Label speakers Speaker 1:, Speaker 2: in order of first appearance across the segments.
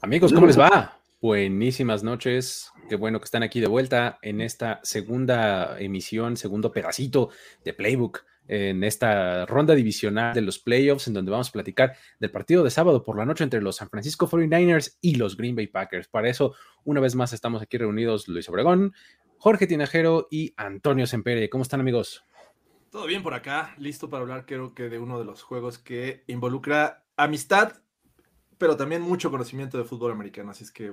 Speaker 1: Amigos, ¿cómo les va? Buenísimas noches. Qué bueno que están aquí de vuelta en esta segunda emisión, segundo pedacito de Playbook, en esta ronda divisional de los playoffs, en donde vamos a platicar del partido de sábado por la noche entre los San Francisco 49ers y los Green Bay Packers. Para eso, una vez más, estamos aquí reunidos Luis Obregón, Jorge Tinajero y Antonio Sempere. ¿Cómo están, amigos?
Speaker 2: Todo bien por acá, listo para hablar, creo que de uno de los juegos que involucra amistad, pero también mucho conocimiento de fútbol americano, así es que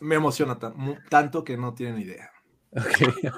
Speaker 2: me emociona tanto que no tienen idea.
Speaker 3: Okay.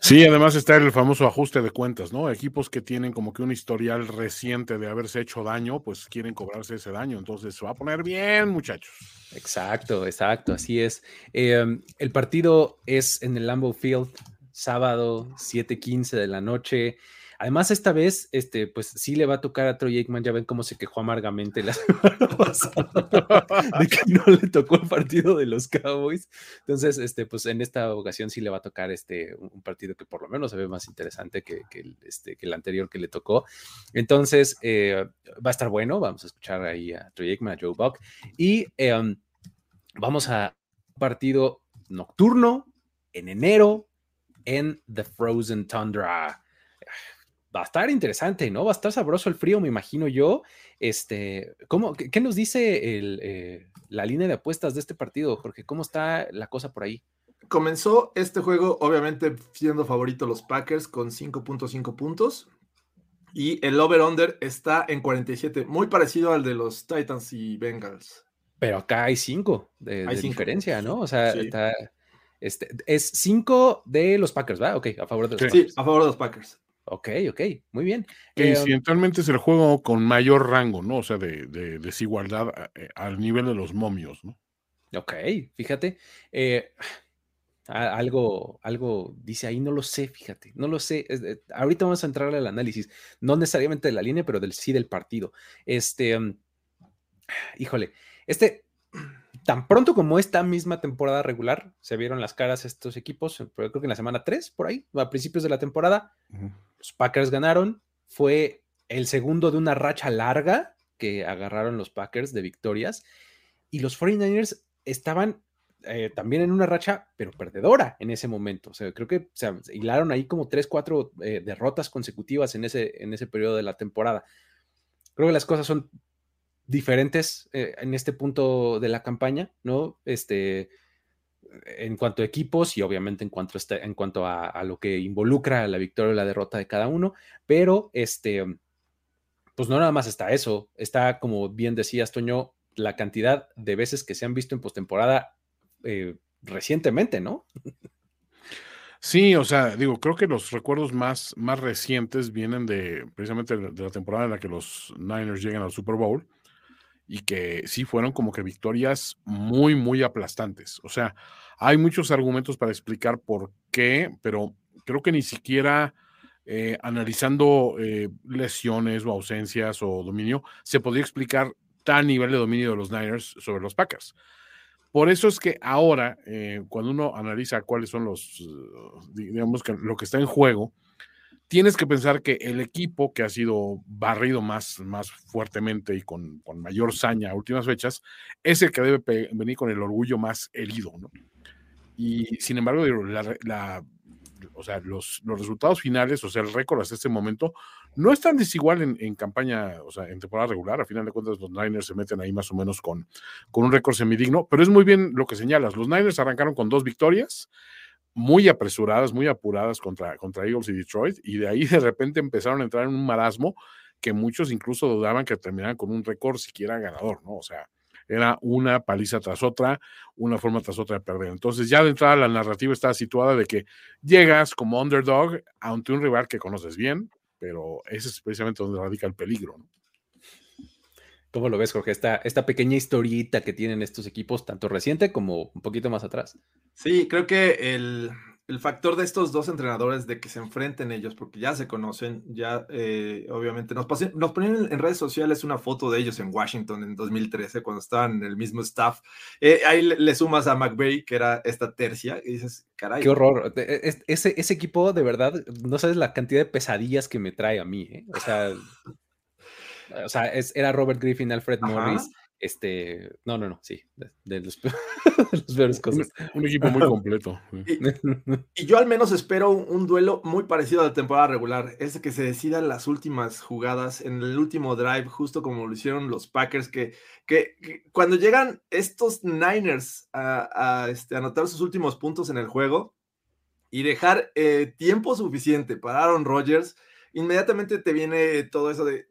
Speaker 3: Sí, además está el famoso ajuste de cuentas, ¿no? Equipos que tienen como que un historial reciente de haberse hecho daño, pues quieren cobrarse ese daño, entonces se va a poner bien, muchachos.
Speaker 1: Exacto, exacto, así es. Eh, el partido es en el Lambeau Field, sábado, 7:15 de la noche. Además, esta vez, este, pues sí le va a tocar a Troy Aikman. Ya ven cómo se quejó amargamente la semana pasada de que no le tocó el partido de los Cowboys. Entonces, este, pues en esta ocasión sí le va a tocar este, un partido que por lo menos se ve más interesante que, que, este, que el anterior que le tocó. Entonces, eh, va a estar bueno. Vamos a escuchar ahí a Troy Aikman, a Joe Buck. Y eh, vamos a un partido nocturno en enero en The Frozen Tundra va a estar interesante, ¿no? Va a estar sabroso el frío, me imagino yo. Este, ¿cómo, qué, nos dice el, eh, la línea de apuestas de este partido, Jorge? ¿Cómo está la cosa por ahí?
Speaker 2: Comenzó este juego, obviamente, siendo favorito los Packers con 5.5 puntos. Y el over-under está en 47, muy parecido al de los Titans y Bengals.
Speaker 1: Pero acá hay 5 de, hay diferencia, ¿no? O sea, sí. está, este, es 5 de los Packers, ¿va? Ok, a favor de los
Speaker 2: sí,
Speaker 1: Packers.
Speaker 2: Sí, a favor de los Packers.
Speaker 1: Ok, ok, muy bien.
Speaker 3: Que incidentalmente es el juego con mayor rango, ¿no? O sea, de, de desigualdad al nivel de los momios, ¿no?
Speaker 1: Ok, fíjate. Eh, algo, algo dice ahí, no lo sé, fíjate, no lo sé. Eh, ahorita vamos a entrar al análisis, no necesariamente de la línea, pero del sí del partido. Este, um, híjole, este, tan pronto como esta misma temporada regular, se vieron las caras estos equipos, creo que en la semana 3, por ahí, a principios de la temporada, uh -huh. Los Packers ganaron, fue el segundo de una racha larga que agarraron los Packers de victorias, y los 49ers estaban eh, también en una racha, pero perdedora en ese momento. O sea, creo que o sea, hilaron ahí como 3, 4 eh, derrotas consecutivas en ese, en ese periodo de la temporada. Creo que las cosas son diferentes eh, en este punto de la campaña, ¿no? Este, en cuanto a equipos y obviamente en cuanto, a, este, en cuanto a, lo que involucra la victoria o la derrota de cada uno, pero este, pues no nada más está eso, está como bien decías, Toño, la cantidad de veces que se han visto en postemporada eh, recientemente, ¿no?
Speaker 3: Sí, o sea, digo, creo que los recuerdos más, más recientes vienen de precisamente de la temporada en la que los Niners llegan al Super Bowl y que sí fueron como que victorias muy, muy aplastantes. O sea, hay muchos argumentos para explicar por qué, pero creo que ni siquiera eh, analizando eh, lesiones o ausencias o dominio se podría explicar tal nivel de dominio de los Niners sobre los Packers. Por eso es que ahora, eh, cuando uno analiza cuáles son los, digamos que lo que está en juego, tienes que pensar que el equipo que ha sido barrido más, más fuertemente y con, con mayor saña a últimas fechas, es el que debe venir con el orgullo más herido, ¿no? Y sin embargo, la, la, o sea, los, los resultados finales, o sea, el récord hasta este momento, no es tan desigual en, campaña, o sea, en temporada regular. A final de cuentas, los Niners se meten ahí más o menos con, con un récord semidigno, pero es muy bien lo que señalas. Los Niners arrancaron con dos victorias muy apresuradas, muy apuradas contra, contra Eagles y Detroit, y de ahí de repente empezaron a entrar en un marasmo que muchos incluso dudaban que terminaran con un récord siquiera ganador, ¿no? O sea, era una paliza tras otra, una forma tras otra de perder. Entonces, ya de entrada la narrativa está situada de que llegas como underdog ante un rival que conoces bien, pero ese es precisamente donde radica el peligro. ¿no?
Speaker 1: ¿Cómo lo ves, Jorge? Esta, esta pequeña historieta que tienen estos equipos, tanto reciente como un poquito más atrás.
Speaker 2: Sí, creo que el, el factor de estos dos entrenadores de que se enfrenten ellos, porque ya se conocen, ya eh, obviamente nos, nos ponen en redes sociales una foto de ellos en Washington en 2013, cuando estaban en el mismo staff. Eh, ahí le, sumas a McVeigh, que era esta tercia, y dices, caray.
Speaker 1: Qué horror. E, ese, ese equipo, de verdad, no sabes la cantidad de pesadillas que me trae a mí. ¿eh? O sea, o sea era Robert Griffin, Alfred Morris. Este, no, no, no, sí, de, los, peores cosas.
Speaker 3: Un, equipo muy completo.
Speaker 2: Y, yo al menos espero un, duelo muy parecido a la temporada regular, es que se decidan las últimas jugadas en el último drive, justo como lo hicieron los Packers, que, que, cuando llegan estos Niners a, este, anotar sus últimos puntos en el juego y dejar eh, tiempo suficiente para Aaron Rodgers, inmediatamente te viene todo eso de,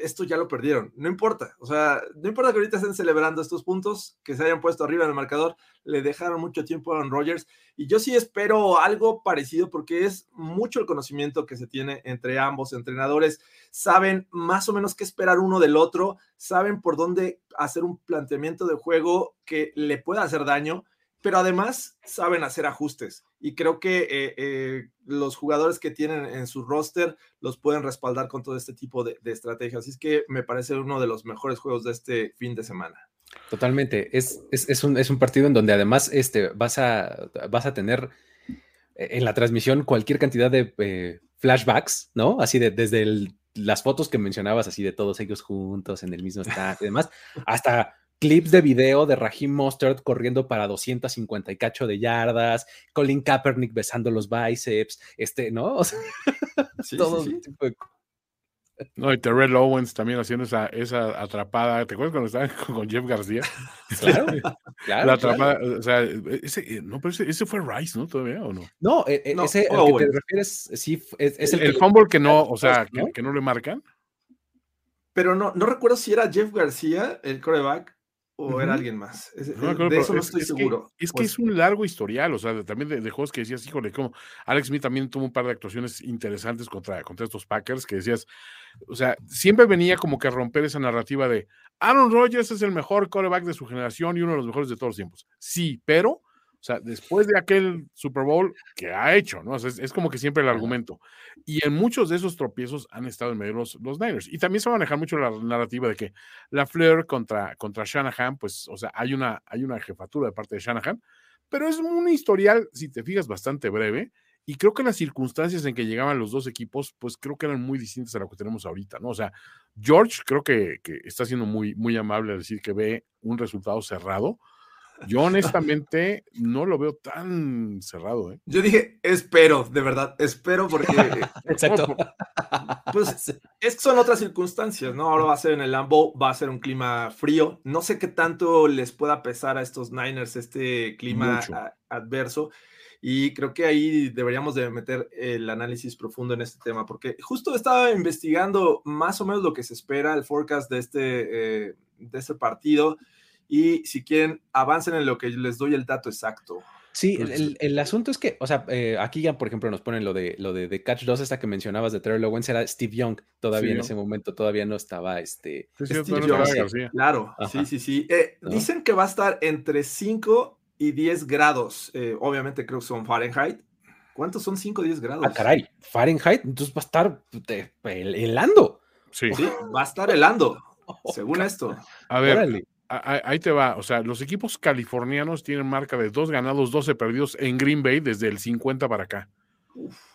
Speaker 2: esto ya lo perdieron. No importa. O sea, no importa que ahorita estén celebrando estos puntos, que se hayan puesto arriba en el marcador, le dejaron mucho tiempo a Aaron Rodgers. Y yo sí espero algo parecido porque es mucho el conocimiento que se tiene entre ambos entrenadores. Saben más o menos qué esperar uno del otro, saben por dónde hacer un planteamiento de juego que le pueda hacer daño pero además saben hacer ajustes y creo que eh, eh, los jugadores que tienen en su roster los pueden respaldar con todo este tipo de, estrategias. Así es que me parece uno de los mejores juegos de este fin de semana.
Speaker 1: Totalmente. Es, es, un, partido en donde además este, vas, a, vas a tener eh, en la transmisión cualquier cantidad de flashbacks, ¿no? Así de desde las fotos que mencionabas, así de todos ellos juntos en el mismo estado y demás, hasta clips de video de Raheem Mostert corriendo para 250 y cacho de yardas, Colin Kaepernick besando los bíceps, este, ¿no? todo tipo de
Speaker 3: no, y Terrell Owens también haciendo esa, esa atrapada. ¿Te acuerdas cuando estaban con Jeff García? Claro, claro. La atrapada, o sea, ese, no, pero ese, fue Rice, ¿no? ¿Todavía o no?
Speaker 1: No, e, e, ese al que te refieres, sí, es,
Speaker 3: el, el, fumble que no, o sea, que, que, no le marcan.
Speaker 2: Pero no, no recuerdo si era Jeff García, el coreback, o era alguien más. de eso no estoy seguro.
Speaker 3: es que pues es un largo historial, o sea, también de, juegos que decías, híjole, como Alex Smith también tuvo un par de actuaciones interesantes contra, contra estos Packers, que decías, o sea, siempre venía como que a romper esa narrativa de Aaron Rodgers es el mejor quarterback de su generación y uno de los mejores de todos los tiempos. Sí, pero o sea, después de aquel Super Bowl que ha hecho, ¿no? es, como que siempre el argumento. Y en muchos de esos tropiezos han estado en medio los, los Niners. Y también se va a manejar mucho la narrativa de que la Fleur contra, contra Shanahan, pues, o sea, hay una, hay una jefatura de parte de Shanahan, pero es un historial, si te fijas, bastante breve. Y creo que las circunstancias en que llegaban los dos equipos, pues creo que eran muy distintas a lo que tenemos ahorita, ¿no? O sea, George creo que, que está siendo muy, muy amable al decir que ve un resultado cerrado yo honestamente no lo veo tan cerrado. ¿eh?
Speaker 2: Yo dije, espero, de verdad, espero porque... Exacto. Pues es que son otras circunstancias, ¿no? Ahora va a ser en el Lambo, va a ser un clima frío. No sé qué tanto les pueda pesar a estos Niners este clima adverso. Y creo que ahí deberíamos de meter el análisis profundo en este tema, porque justo estaba investigando más o menos lo que se espera, el forecast de este, eh, de este partido y si quieren, avancen en lo que les doy el dato exacto.
Speaker 1: Sí, el, asunto es que, o sea, eh, aquí ya, por ejemplo, nos ponen lo de lo de, Catch 2, esta que mencionabas de Trevor Owens, era Steve Young, todavía en ese momento, todavía no estaba este.
Speaker 2: Claro, sí, sí, sí. Eh, dicen que va a estar entre 5 y 10 grados, eh, obviamente creo que son Fahrenheit. ¿Cuántos son 5 o 10 grados?
Speaker 1: Ah, caray, Fahrenheit, entonces va a estar helando.
Speaker 2: Sí. sí va a estar helando, según esto.
Speaker 3: A ver, ahí te va. O sea, los equipos californianos tienen marca de dos ganados, 12 perdidos en Green Bay desde el 50 para acá.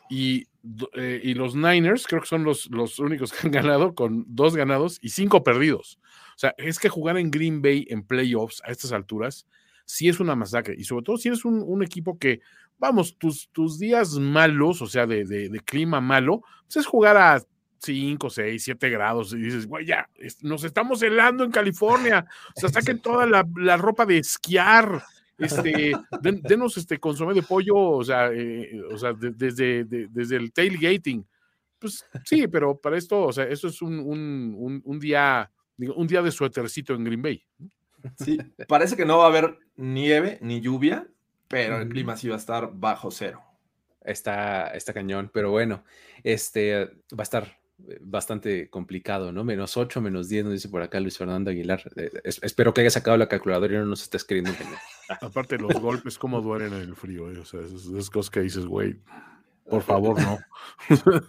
Speaker 3: Y, eh, y, los Niners creo que son los, los únicos que han ganado con dos ganados y cinco perdidos. O sea, es que jugar en Green Bay en playoffs a estas alturas sí es una masacre. Y sobre todo si eres un, un equipo que vamos, tus, tus días malos, o sea, de, de, clima malo, pues es jugar a 5, 6, 7 grados y dices, güey, ya, nos estamos helando en California, o sea, saquen toda la, la ropa de esquiar, este, denos este consomé de pollo, o sea, eh, o sea desde, desde el tailgating. Pues sí, pero para esto, o sea, esto es un, un, un, día, un día de suétercito en Green Bay.
Speaker 2: Sí, parece que no va a haber nieve ni lluvia, pero el clima sí va a estar bajo cero.
Speaker 1: Está, está cañón, pero bueno, este va a estar bastante complicado, ¿no? Menos 8, menos 10, nos dice por acá Luis Fernando Aguilar. Eh, espero que haya sacado la calculadora y no nos esté escribiendo.
Speaker 3: Aparte, los golpes, cómo duelen en el frío, eh? o sea, esas, cosas que dices, güey, por favor, no.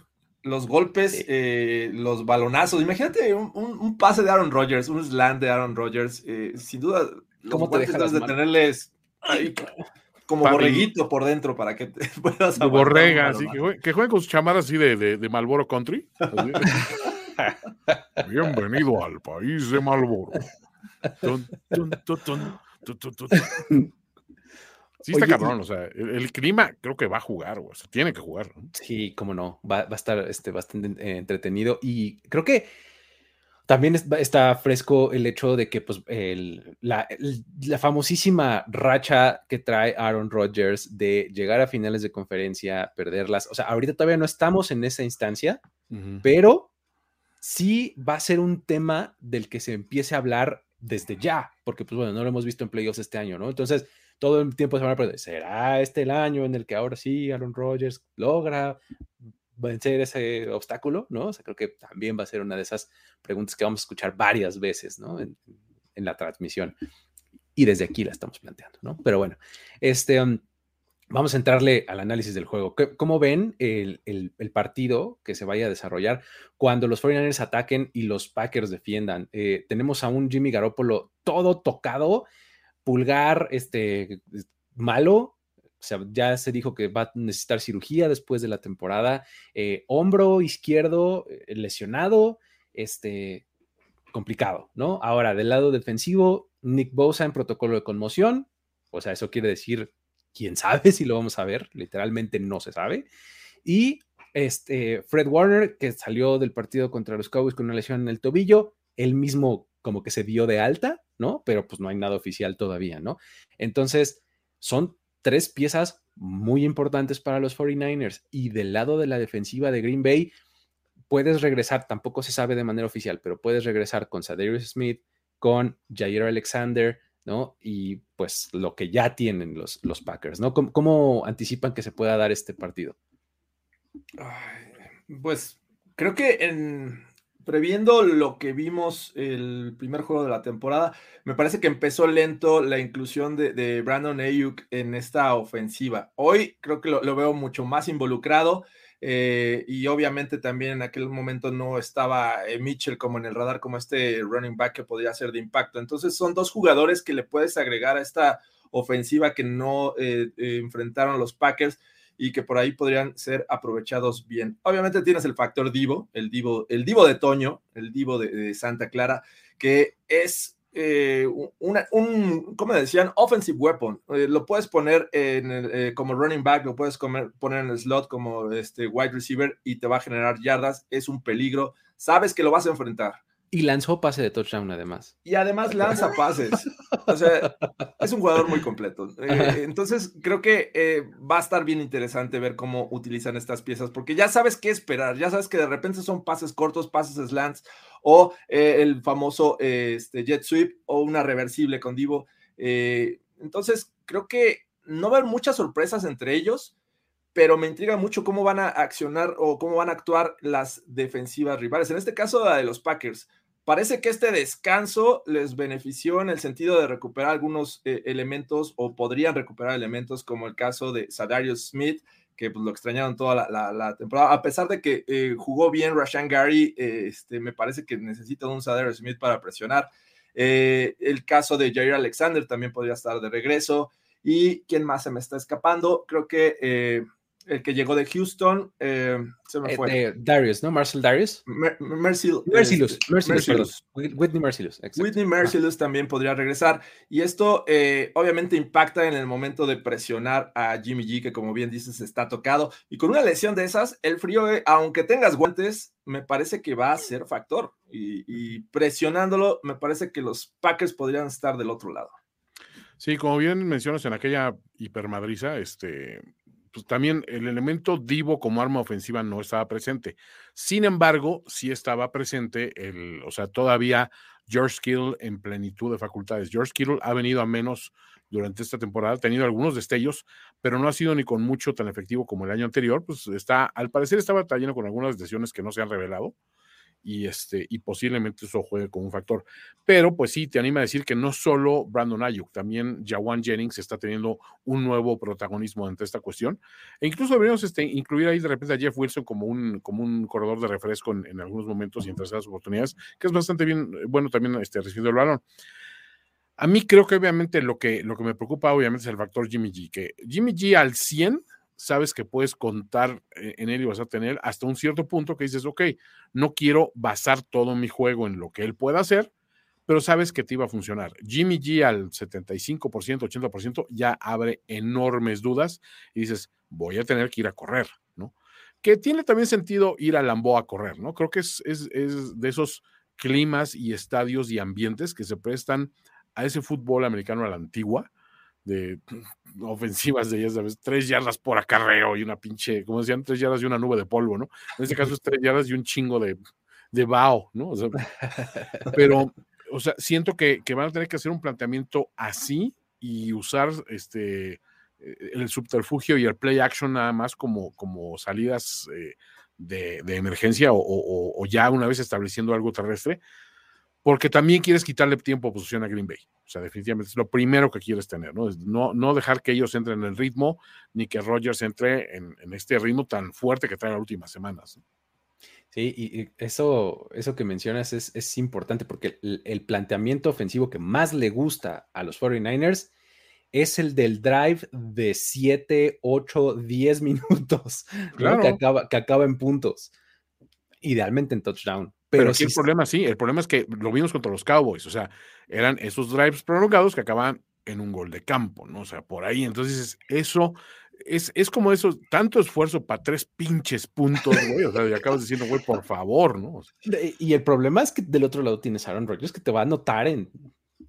Speaker 2: los golpes, eh, los balonazos. Imagínate un, pase de Aaron Rodgers, un slant de Aaron Rodgers. sin duda,
Speaker 1: ¿cómo te dejas
Speaker 2: de tenerles como borreguito por dentro para que te puedas
Speaker 3: De borrega, así que, que jueguen con sus chamaras así de, de, Malboro Country. Bienvenido al país de Malboro. sí, está cabrón, o sea, el, clima creo que va a jugar, o sea, tiene que jugar.
Speaker 1: Sí, cómo no, va, va a estar este, bastante eh, entretenido y creo que también está fresco el hecho de que pues, la, famosísima racha que trae Aaron Rodgers de llegar a finales de conferencia, perderlas. O sea, ahorita todavía no estamos en esa instancia, pero sí va a ser un tema del que se empiece a hablar desde ya, porque pues bueno, no lo hemos visto en playoffs este año, ¿no? Entonces, todo el tiempo se van a preguntar, ¿será este el año en el que ahora sí Aaron Rodgers logra vencer ese obstáculo, ¿no? O sea, creo que también va a ser una de esas preguntas que vamos a escuchar varias veces, ¿no? En, la transmisión. Y desde aquí la estamos planteando, ¿no? Pero bueno, este, um, vamos a entrarle al análisis del juego. ¿Cómo ven el, partido que se vaya a desarrollar cuando los 49ers ataquen y los Packers defiendan? Eh, tenemos a un Jimmy Garoppolo todo tocado, pulgar, este, malo, o sea, ya se dijo que va a necesitar cirugía después de la temporada. Eh, hombro izquierdo eh, lesionado, este, complicado, ¿no? Ahora, del lado defensivo, Nick Bosa en protocolo de conmoción. O sea, eso quiere decir, quién sabe si lo vamos a ver. Literalmente no se sabe. Y este, Fred Warner, que salió del partido contra los Cowboys con una lesión en el tobillo, él mismo como que se dio de alta, ¿no? Pero pues no hay nada oficial todavía, ¿no? Entonces, son tres piezas muy importantes para los 49ers. Y del lado de la defensiva de Green Bay, puedes regresar, tampoco se sabe de manera oficial, pero puedes regresar con Sadarius Smith, con Jair Alexander, ¿no? Y pues lo que ya tienen los, los Packers, ¿no? ¿Cómo, anticipan que se pueda dar este partido?
Speaker 2: pues creo que en, previendo lo que vimos el primer juego de la temporada, me parece que empezó lento la inclusión de, Brandon Ayuk en esta ofensiva. Hoy creo que lo, veo mucho más involucrado eh, y obviamente también en aquel momento no estaba eh, Mitchell como en el radar, como este running back que podría ser de impacto. Entonces son dos jugadores que le puedes agregar a esta ofensiva que no eh, enfrentaron los Packers y que por ahí podrían ser aprovechados bien. Obviamente tienes el factor Divo, el Divo, el Divo de Toño, el Divo de, Santa Clara, que es eh, una, un, como decían, offensive weapon. Eh, lo puedes poner en eh, como running back, lo puedes poner en el slot como este wide receiver y te va a generar yardas. Es un peligro. Sabes que lo vas a enfrentar.
Speaker 1: Y lanzó pase de touchdown además.
Speaker 2: Y además lanza pases. O sea, es un jugador muy completo. Eh, entonces, creo que eh, va a estar bien interesante ver cómo utilizan estas piezas, porque ya sabes qué esperar. Ya sabes que de repente son pases cortos, pases slants, o eh, el famoso este, jet sweep, o una reversible con Divo. entonces, creo que no va a haber muchas sorpresas entre ellos, pero me intriga mucho cómo van a accionar o cómo van a actuar las defensivas rivales. En este caso, la de los Packers Parece que este descanso les benefició en el sentido de recuperar algunos eh, elementos o podrían recuperar elementos como el caso de Sadarius Smith, que pues, lo extrañaron toda la, temporada, a pesar de que eh, jugó bien Rashan Gary, eh, este, me parece que necesita un Sadarius Smith para presionar. el caso de Jair Alexander también podría estar de regreso. ¿Y quién más se me está escapando? Creo que el que llegó de Houston, eh, se me
Speaker 1: Eh,
Speaker 2: fue.
Speaker 1: de Darius, ¿no? Marcel Darius.
Speaker 2: Mer- Mercil-
Speaker 1: Mercilus,
Speaker 2: este,
Speaker 1: Mercilus, perdón.
Speaker 2: Mercilus.
Speaker 1: Whit- Whitney Mercilus, exacto.
Speaker 2: Whitney Mercilus también podría regresar. Y esto eh, obviamente impacta en el momento de presionar a Jimmy G, que como bien dices está tocado. Y con una lesión de esas, el frío, eh, aunque tengas guantes, me parece que va a ser factor. Y, y presionándolo, me parece que los Packers podrían estar del otro lado.
Speaker 3: Sí, como bien mencionas en aquella hipermadriza, este, pues también el elemento Divo como arma ofensiva no estaba presente. Sin embargo, sí estaba presente el, o sea, todavía George Kittle en plenitud de facultades. George Kittle ha venido a menos durante esta temporada, ha tenido algunos destellos, pero no ha sido ni con mucho tan efectivo como el año anterior. Pues está, al parecer estaba batallando con algunas lesiones que no se han revelado y, este, y posiblemente eso juegue como un factor. Pero pues sí, te anima a decir que no solo Brandon Ayuk, también Jawan Jennings está teniendo un nuevo protagonismo ante esta cuestión. E incluso deberíamos este, incluir ahí de repente a Jeff Wilson como un, como un corredor de refresco en, en algunos momentos y en terceras oportunidades, que es bastante bien, bueno también este, recibiendo el balón. A mí creo que obviamente lo que, lo que me preocupa obviamente es el factor Jimmy G, que Jimmy G al 100 sabes que puedes contar eh, en él y vas a tener hasta un cierto punto que dices, ok, no quiero basar todo mi juego en lo que él pueda hacer, pero sabes que te iba a funcionar. Jimmy G al 75%, 80% ya abre enormes dudas y dices, voy a tener que ir a correr, ¿no? Que tiene también sentido ir a Lambo a correr, ¿no? Creo que es, es, es de esos climas y estadios y ambientes que se prestan a ese fútbol americano a la antigua, de ofensivas de, ya sabes, tres yardas por acarreo y una pinche, como decían, tres yardas y una nube de polvo, ¿no? En este caso es tres yardas y un chingo de, de vaho, ¿no? O sea, pero, o sea, siento que, que, van a tener que hacer un planteamiento así y usar este el subterfugio y el play action nada más como, como salidas eh, de, de, emergencia o, o, o, ya una vez estableciendo algo terrestre, porque también quieres quitarle tiempo de posición a Green Bay. O sea, definitivamente es lo primero que quieres tener, ¿no? No, no dejar que ellos entren en el ritmo, ni que Rogers entre en, en este ritmo tan fuerte que trae las últimas semanas. ¿no?
Speaker 1: Sí, y eso, eso que mencionas es, es importante porque el, el, planteamiento ofensivo que más le gusta a los 49ers es el del drive de 7, 8, 10 minutos, claro. ¿no? que, acaba, que acaba en puntos, idealmente en touchdown.
Speaker 3: Pero, pero aquí sí el problema, sí, el problema es que lo vimos contra los Cowboys, o sea, eran esos drives prolongados que acababan en un gol de campo, ¿no? O sea, por ahí, entonces eso es, es como eso, tanto esfuerzo para tres pinches puntos, güey, o sea, y acabas diciendo, güey, por favor, ¿no? O sea,
Speaker 1: y el problema es que del otro lado tienes a Aaron Rodgers que te va a anotar en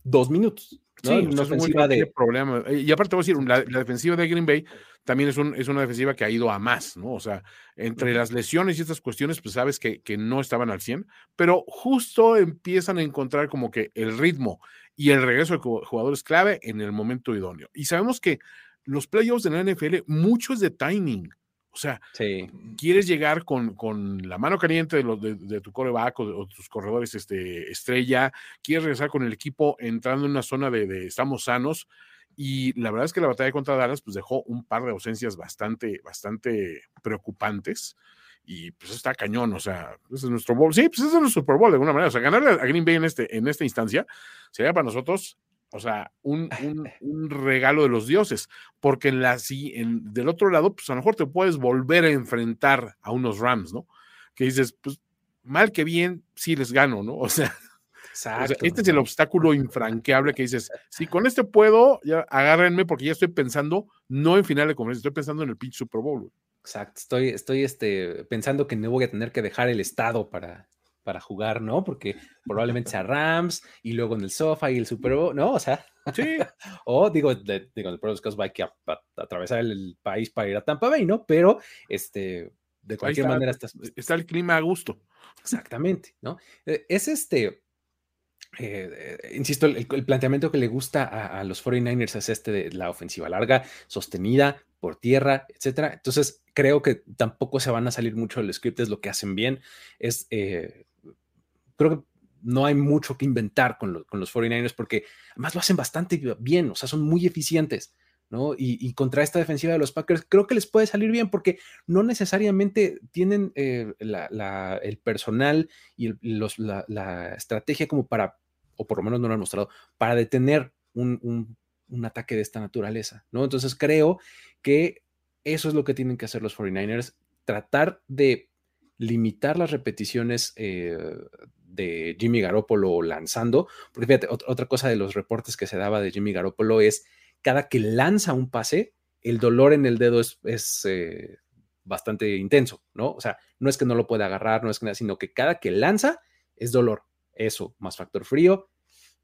Speaker 1: dos minutos. ¿No?
Speaker 3: Sí, una ofensiva de problema. Y aparte te voy a decir, la, la, defensiva de Green Bay también es, un, es una defensiva que ha ido a más, ¿no? O sea, entre las lesiones y estas cuestiones, pues sabes que, que no estaban al 100, pero justo empiezan a encontrar como que el ritmo y el regreso de jugadores clave en el momento idóneo. Y sabemos que los playoffs de la NFL, mucho es de timing. O sea,
Speaker 1: sí.
Speaker 3: quieres llegar con, con, la mano caliente de, los, de, de tu coreback o, de, o, tus corredores este, estrella, quieres regresar con el equipo entrando en una zona de, de, estamos sanos. Y la verdad es que la batalla contra Dallas pues dejó un par de ausencias bastante, bastante preocupantes. Y pues está cañón, o sea, ese es nuestro bowl. Sí, pues ese es nuestro Super Bowl de alguna manera. O sea, ganarle a Green Bay en, este, en esta instancia sería para nosotros o sea, un, un, un, regalo de los dioses, porque en la, si, en, del otro lado, pues a lo mejor te puedes volver a enfrentar a unos Rams, ¿no? Que dices, pues mal que bien, sí les gano, ¿no? O sea,
Speaker 1: Exacto,
Speaker 3: o sea este es el obstáculo infranqueable que dices, si con este puedo, ya agárrenme porque ya estoy pensando, no en final de conferencia, estoy pensando en el pitch Super Bowl.
Speaker 1: Exacto, estoy, estoy este, pensando que no voy a tener que dejar el estado para, para jugar, ¿no? Porque probablemente sea Rams y luego en el sofá y el Super Bowl, ¿no? O sea,
Speaker 3: sí.
Speaker 1: o digo, de, digo, el Pro Casos va que atravesar el país para ir a Tampa Bay, ¿no? Pero, este, de cualquier
Speaker 3: está,
Speaker 1: manera estás...
Speaker 3: Está el clima a gusto.
Speaker 1: Exactamente, ¿no? Es este, eh, eh, insisto, el, el, planteamiento que le gusta a, a, los 49ers es este de la ofensiva larga, sostenida por tierra, etcétera. Entonces, creo que tampoco se van a salir mucho del script, es lo que hacen bien. Es, eh, creo que no hay mucho que inventar con, lo, con, los 49ers porque además lo hacen bastante bien, o sea, son muy eficientes. ¿no? Y, contra esta defensiva de los Packers, creo que les puede salir bien porque no necesariamente tienen eh, la, el personal y la, estrategia como para, o por lo menos no lo han mostrado, para detener un, un, un ataque de esta naturaleza, ¿no? Entonces creo que eso es lo que tienen que hacer los 49ers, tratar de limitar las repeticiones eh, de Jimmy Garoppolo lanzando, porque fíjate, otra cosa de los reportes que se daba de Jimmy Garoppolo es cada que lanza un pase, el dolor en el dedo es, eh, bastante intenso, ¿no? O sea, no es que no lo pueda agarrar, no es que nada, sino que cada que lanza es dolor. Eso, más factor frío,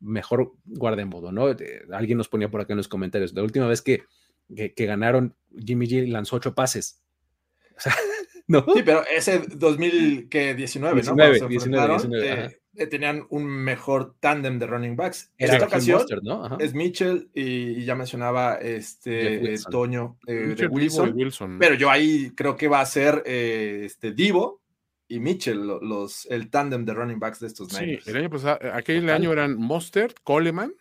Speaker 1: mejor guarda en modo, ¿no? alguien nos ponía por acá en los comentarios, la última vez que, que, ganaron, Jimmy G lanzó ocho pases.
Speaker 2: O sea, ¿no? Sí, pero ese 2019, 19, ¿no? 19, eh, tenían un mejor tándem de running backs. En esta ocasión es Mitchell y, ya mencionaba este eh, Toño eh, de Wilson, Pero yo ahí creo que va a ser este Divo y Mitchell los, el tándem de running backs de estos
Speaker 3: Sí, el año pasado, aquel año eran Mostert, Coleman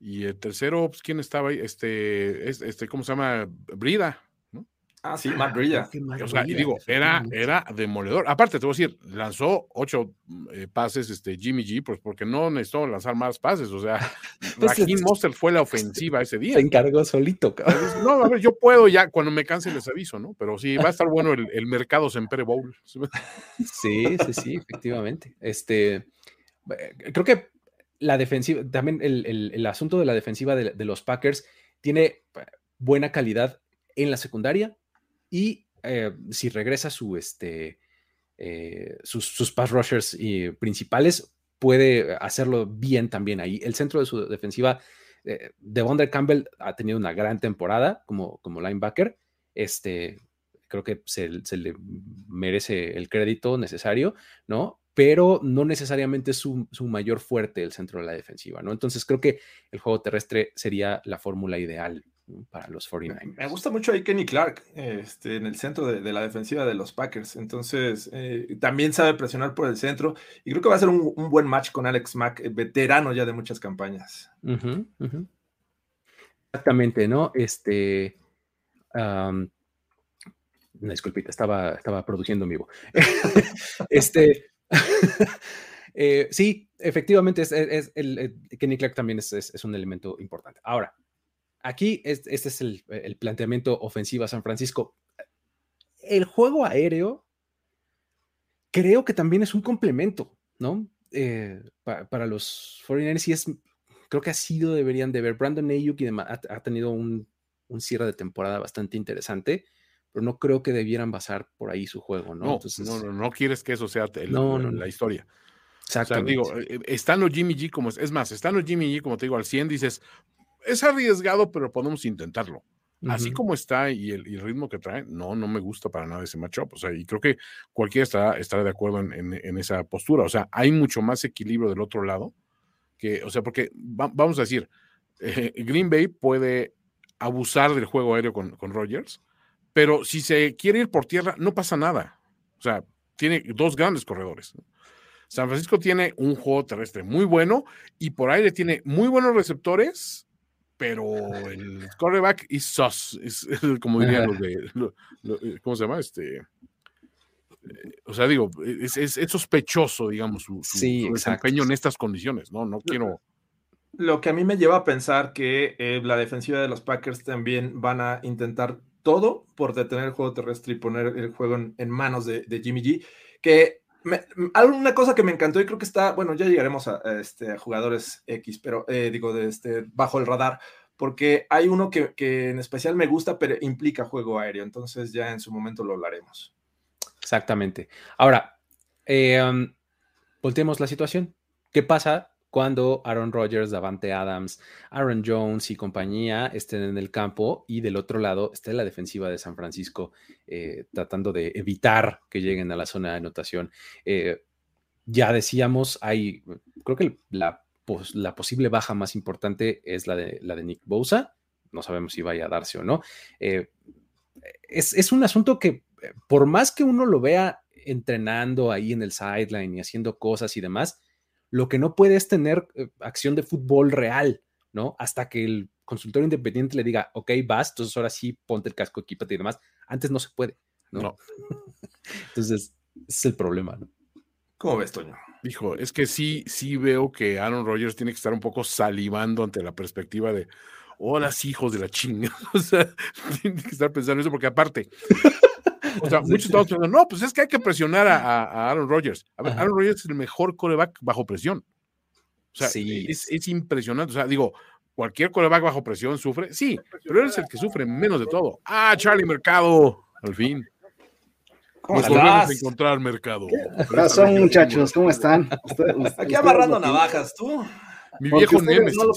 Speaker 3: y el tercero, pues, ¿quién estaba ahí? Este, este, ¿cómo se llama? Brida.
Speaker 2: Ah, sí, Matt.
Speaker 3: O sea, y digo, era, era demoledor. Aparte, te voy a decir, lanzó ocho eh, pases este Jimmy G, pues porque no necesitó lanzar más pases. O sea, pues Raheem Monster fue la ofensiva ese día.
Speaker 1: Se encargó solito,
Speaker 3: cabrón. No, a ver, yo puedo ya, cuando me canse les aviso, ¿no? Pero sí, va a estar bueno el, el mercado Sempere Bowl.
Speaker 1: Sí, sí, sí, efectivamente. Este, eh, creo que la defensiva, también el, el, el asunto de la defensiva de, de los Packers tiene eh, buena calidad en la secundaria, y eh, si regresa su, este, eh, sus, pass rushers y principales, puede hacerlo bien también ahí. El centro de su defensiva, eh, Devondre Campbell ha tenido una gran temporada como, como linebacker. Este, creo que se, se, le merece el crédito necesario, ¿no? Pero no necesariamente es su, su, mayor fuerte el centro de la defensiva, ¿no? Entonces creo que el juego terrestre sería la fórmula ideal para los 49ers.
Speaker 2: Me gusta mucho ahí Kenny Clark este, en el centro de, la defensiva de los Packers. Entonces, eh, también sabe presionar por el centro y creo que va a ser un, buen match con Alex Mack, eh, veterano ya de muchas campañas.
Speaker 1: Exactamente, ¿no? Este. Um, disculpita, estaba, estaba produciendo en vivo. este. Eh, sí, efectivamente, es, el, Kenny Clark también es, un elemento importante. Ahora, Aquí este, es el, planteamiento ofensivo a San Francisco. El juego aéreo creo que también es un complemento, ¿no? Eh, para los 49ers y es, creo que ha sido, deberían de ver. Brandon Ayuk y ha, ha, tenido un, cierre de temporada bastante interesante, pero no creo que debieran basar por ahí su juego, ¿no?
Speaker 3: No, no, no, quieres que eso sea la, historia. Exactamente. digo, eh, están los Jimmy G como, es más, están los Jimmy G como te digo al 100, dices, es arriesgado, pero podemos intentarlo. Así como está y el, ritmo que trae, no, no me gusta para nada ese matchup. O sea, y creo que cualquiera estará, estará de acuerdo en, esa postura. O sea, hay mucho más equilibrio del otro lado que, o sea, porque vamos a decir, eh, Green Bay puede abusar del juego aéreo con, con Rogers, pero si se quiere ir por tierra, no pasa nada. O sea, tiene dos grandes corredores. San Francisco tiene un juego terrestre muy bueno y por aire tiene muy buenos receptores pero el quarterback is sus, es, como dirían los de, eh, ¿cómo se llama? Este, eh, o sea, digo, es, es, sospechoso, digamos, su, desempeño en estas condiciones, ¿no? No quiero...
Speaker 2: Lo que a mí me lleva a pensar que eh, la defensiva de los Packers también van a intentar todo por detener el juego terrestre y poner el juego en, manos de, Jimmy G, que una cosa que me encantó y creo que está, bueno, ya llegaremos a, este, jugadores X, pero eh, digo, de este, bajo el radar, porque hay uno que, en especial me gusta, pero implica juego aéreo, entonces ya en su momento lo hablaremos.
Speaker 1: Exactamente. Ahora, eh, um, volteemos la situación. ¿Qué pasa cuando Aaron Rodgers, Davante Adams, Aaron Jones y compañía estén en el campo y del otro lado está la defensiva de San Francisco eh, tratando de evitar que lleguen a la zona de anotación. Eh, ya decíamos, hay, creo que la, la, posible baja más importante es la de, la de Nick Bosa. No sabemos si vaya a darse o no. Eh, es, es un asunto que, por más que uno lo vea entrenando ahí en el sideline y haciendo cosas y demás, lo que no puede es tener eh, acción de fútbol real, ¿no? Hasta que el consultor independiente le diga, ok, vas, entonces ahora sí ponte el casco, equipate y demás. Antes no se puede, ¿no? entonces, ese es el problema, ¿no?
Speaker 2: ¿Cómo ves, Toño?
Speaker 3: Hijo, es que sí, sí veo que Aaron Rodgers tiene que estar un poco salivando ante la perspectiva de, hola, hijos de la chinga. O sea, tienen que estar pensando eso porque aparte, o sea, muchos estamos pensando, no, pues es que hay que presionar a, a Aaron Rodgers. A ver,
Speaker 1: Ajá.
Speaker 3: Aaron Rodgers es el mejor coreback bajo presión. O sea,
Speaker 1: Sí.
Speaker 3: es, es impresionante. O sea, digo, cualquier coreback bajo presión sufre, sí, pero él es el que sufre menos de todo. Ah, Charlie Mercado, al fin.
Speaker 4: ¿Cómo
Speaker 3: Nos volvemos a encontrar, Mercado.
Speaker 4: ¿Qué pasó, muchachos? ¿Cómo están?
Speaker 2: Aquí amarrando navajas, tú.
Speaker 3: Mi viejo Némesis.
Speaker 4: no lo-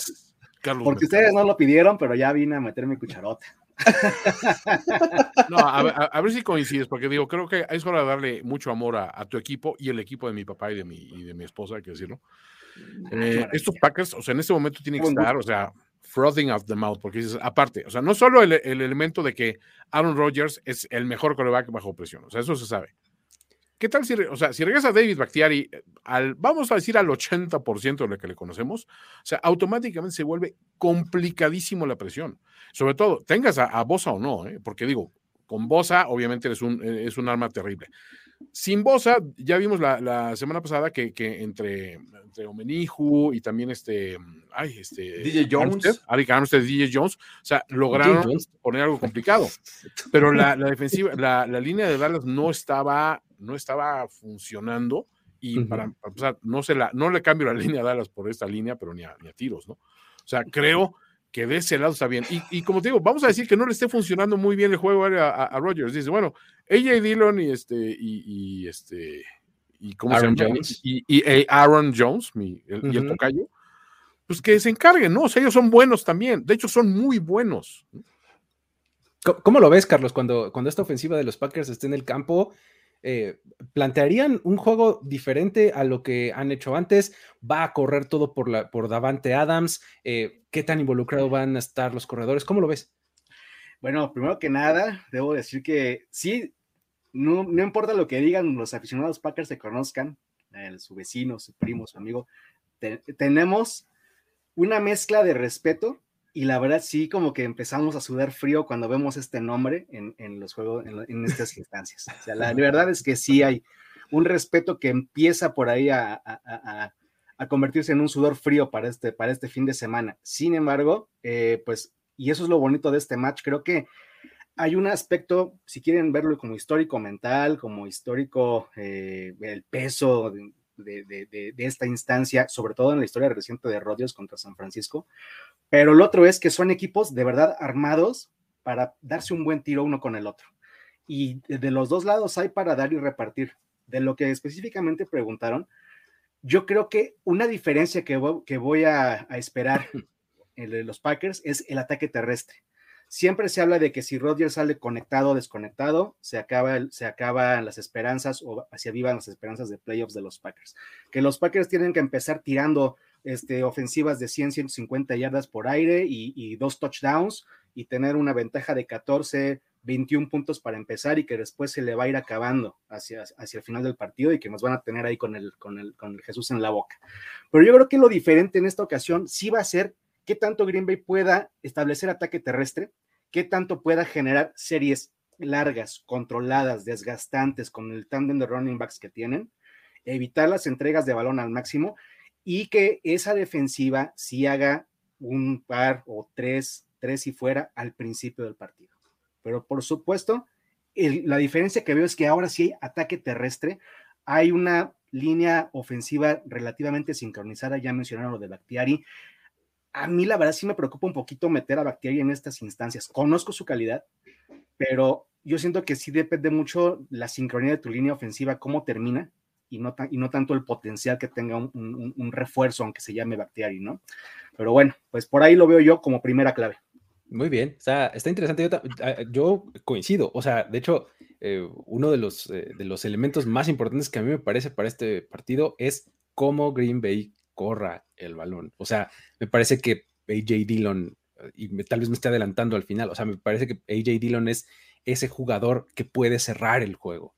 Speaker 3: Carlos
Speaker 4: Porque
Speaker 3: Mercado.
Speaker 4: ustedes no lo pidieron, pero ya vine a meter mi cucharota.
Speaker 3: No, a, ver- a- a ver si coincides, porque digo, creo que es hora de darle mucho amor a, a tu equipo y el equipo de mi papá y de mi, y de mi esposa, hay que decirlo. Eh, estos Packers, o sea, en este momento tienen que estar, o sea, frothing out the mouth, porque dices, aparte, o sea, no solo el, el elemento de que Aaron Rodgers es el mejor coreback bajo presión, o sea, eso se sabe. ¿Qué tal si, o sea, si regresa David Bakhtiari eh, al, vamos a decir, al 80% de lo que le conocemos, o sea, automáticamente se vuelve complicadísimo la presión. Sobre todo, tengas a, a Bosa o no, ¿eh? porque digo, con Bosa obviamente es un, eh, es un arma terrible. Sin Bosa, ya vimos la, la semana pasada que, que entre, entre Omeniju y también este, ay, este
Speaker 2: DJ Jones.
Speaker 3: Arik Armstead, DJ Jones, o sea, lograron
Speaker 1: Jones.
Speaker 3: poner algo complicado. Pero la, la defensiva, la, la línea de Dallas no estaba, no estaba funcionando. Y para, para empezar, no, se la, no le cambio la línea a Dallas por esta línea, pero ni a, ni a tiros, ¿no? O sea, creo que de ese lado está bien. Y, y como te digo, vamos a decir que no le esté funcionando muy bien el juego a, a, a Rodgers. Dice, bueno, AJ Dillon y este, y, y este, y cómo
Speaker 1: Aaron
Speaker 3: se llama?
Speaker 1: Jones.
Speaker 3: Y, y, eh, Aaron Jones, mi, el- y el
Speaker 1: Ujú.
Speaker 3: tocayo, pues que se encarguen, ¿no? O sea, ellos son buenos también. De hecho, son muy buenos.
Speaker 1: ¿Cómo, cómo lo ves, Carlos, cuando, cuando esta ofensiva de los Packers esté en el campo? Eh, ¿Plantearían un juego diferente a lo que han hecho antes? ¿Va a correr todo por, por Davante Adams? Eh, ¿Qué tan involucrados van a estar los corredores? ¿Cómo lo ves?
Speaker 4: Bueno, primero que nada, debo decir que sí, no, no importa lo que digan los aficionados Packers se conozcan, su vecino, su primo, su amigo, te- tenemos una mezcla de respeto y la verdad sí como que empezamos a sudar frío cuando vemos este nombre en, en los juegos, en, estas instancias. La verdad es que sí hay un respeto que empieza por ahí a, a- a- convertirse en un sudor frío para este, para este fin de semana. Sin embargo, eh, pues, y eso es lo bonito de este match, creo que hay un aspecto, si quieren verlo como histórico mental, como histórico, eh, el peso de, de- de- de- esta instancia, sobre todo en la historia reciente de Rodgers contra San Francisco. Pero lo otro es que son equipos de verdad armados para darse un buen tiro uno con el otro. Y de los dos lados hay para dar y repartir. De lo que específicamente preguntaron, yo creo que una diferencia que voy, que voy a, a esperar en de los Packers es el ataque terrestre. Siempre se habla de que si Rodgers sale conectado o desconectado, se, acaba el- se acaban las esperanzas o se avivan las esperanzas de playoffs de los Packers. Que los Packers tienen que empezar tirando este, ofensivas de 100, 150 yardas por aire y, dos touchdowns y tener una ventaja de 14, 21 puntos para empezar y que después se le va a ir acabando hacia, hacia el final del partido y que nos van a tener ahí con el, con, el, con el Jesús en la boca. Pero yo creo que lo diferente en esta ocasión sí va a ser qué tanto Green Bay pueda establecer ataque terrestre, qué tanto pueda generar series largas, controladas, desgastantes con el tándem de running backs que tienen, evitar las entregas de balón al máximo y que esa defensiva sí haga un par o tres, tres y fuera al principio del partido. Pero por supuesto, la diferencia que veo es que ahora sí hay ataque terrestre, hay una línea ofensiva relativamente sincronizada, ya mencionaron lo de Bactiari. A mí la verdad sí me preocupa un poquito meter a Bactiari en estas instancias. Conozco su calidad, pero yo siento que sí depende mucho la sincronía de tu línea ofensiva, cómo termina, y no, y no tanto el potencial que tenga un, refuerzo, aunque se llame Bactiari, ¿no? Pero bueno, pues por ahí lo veo yo como primera clave.
Speaker 1: Muy bien, está, está interesante. Yo, yo coincido. O sea, de hecho, eh, uno de los, eh, de los elementos más importantes que a mí me parece para este partido es cómo Green Bay corra el balón. O sea, me parece que AJ Dillon, eh, y me- tal vez me esté adelantando al final, o sea, me parece que AJ Dillon es ese jugador que puede cerrar el juego,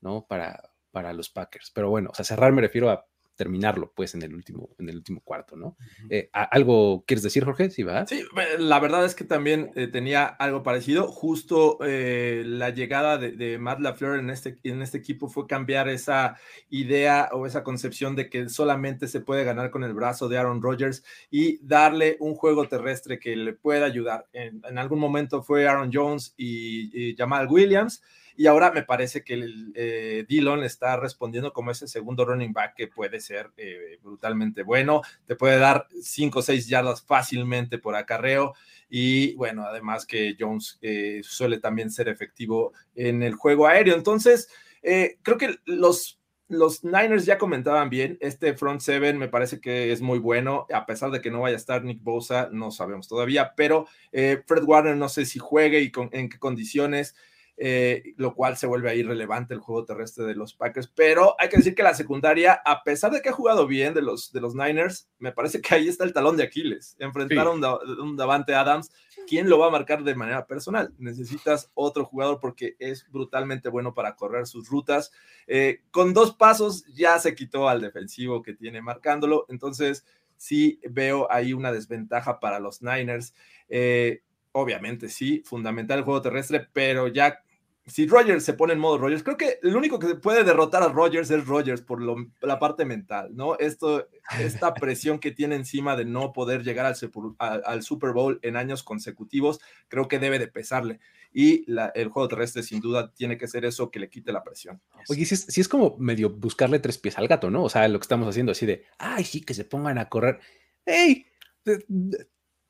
Speaker 1: ¿no? Para, para los Packers. Pero bueno, o sea, cerrar me refiero a terminarlo, pues, en el último, en el último cuarto, ¿no? Eh, ¿Algo quieres decir, Jorge? Sí, va.
Speaker 2: Sí, la verdad es que también eh, tenía algo parecido. Justo eh, la llegada de, de, Matt LaFleur en este, en este equipo fue cambiar esa idea o esa concepción de que solamente se puede ganar con el brazo de Aaron Rodgers y darle un juego terrestre que le pueda ayudar. En, en algún momento fue Aaron Jones y, y Jamal Williams y ahora me parece que el, eh, Dillon está respondiendo como ese segundo running back que puede ser eh, brutalmente bueno, te puede dar 5 o 6 yardas fácilmente por acarreo. Y bueno, además que Jones eh, suele también ser efectivo en el juego aéreo. Entonces, creo que los los Niners ya comentaban bien, este front seven me parece que es muy bueno, a pesar de que no vaya a estar Nick Bosa, no sabemos todavía, pero Fred Warner no sé si juegue y con, en qué condiciones. Eh, lo cual se vuelve ahí relevante el juego terrestre de los Packers. Pero hay que decir que la secundaria, a pesar de que ha jugado bien de los, de los Niners, me parece que ahí está el talón de Aquiles. Enfrentar a un, un, Davante Adams, ¿quién lo va a marcar de manera personal? Necesitas otro jugador porque es brutalmente bueno para correr sus rutas. Eh, con dos pasos ya se quitó al defensivo que tiene marcándolo. Entonces, sí veo ahí una desventaja para los Niners. Eh, obviamente, sí, fundamental el juego terrestre, pero ya si Rogers se pone en modo Rogers, creo que el único que puede derrotar a Rogers es Rogers por lo, la parte mental, ¿no? Esto, esta presión que tiene encima de no poder llegar al, al, al Super Bowl en años consecutivos, creo que debe de pesarle. Y la, el juego terrestre, sin duda, tiene que ser eso que le quite la presión.
Speaker 1: Oye, si es, si es como medio buscarle tres pies al gato, ¿no? O sea, lo que estamos haciendo así de, ay, sí, que se pongan a correr. ¡Ey!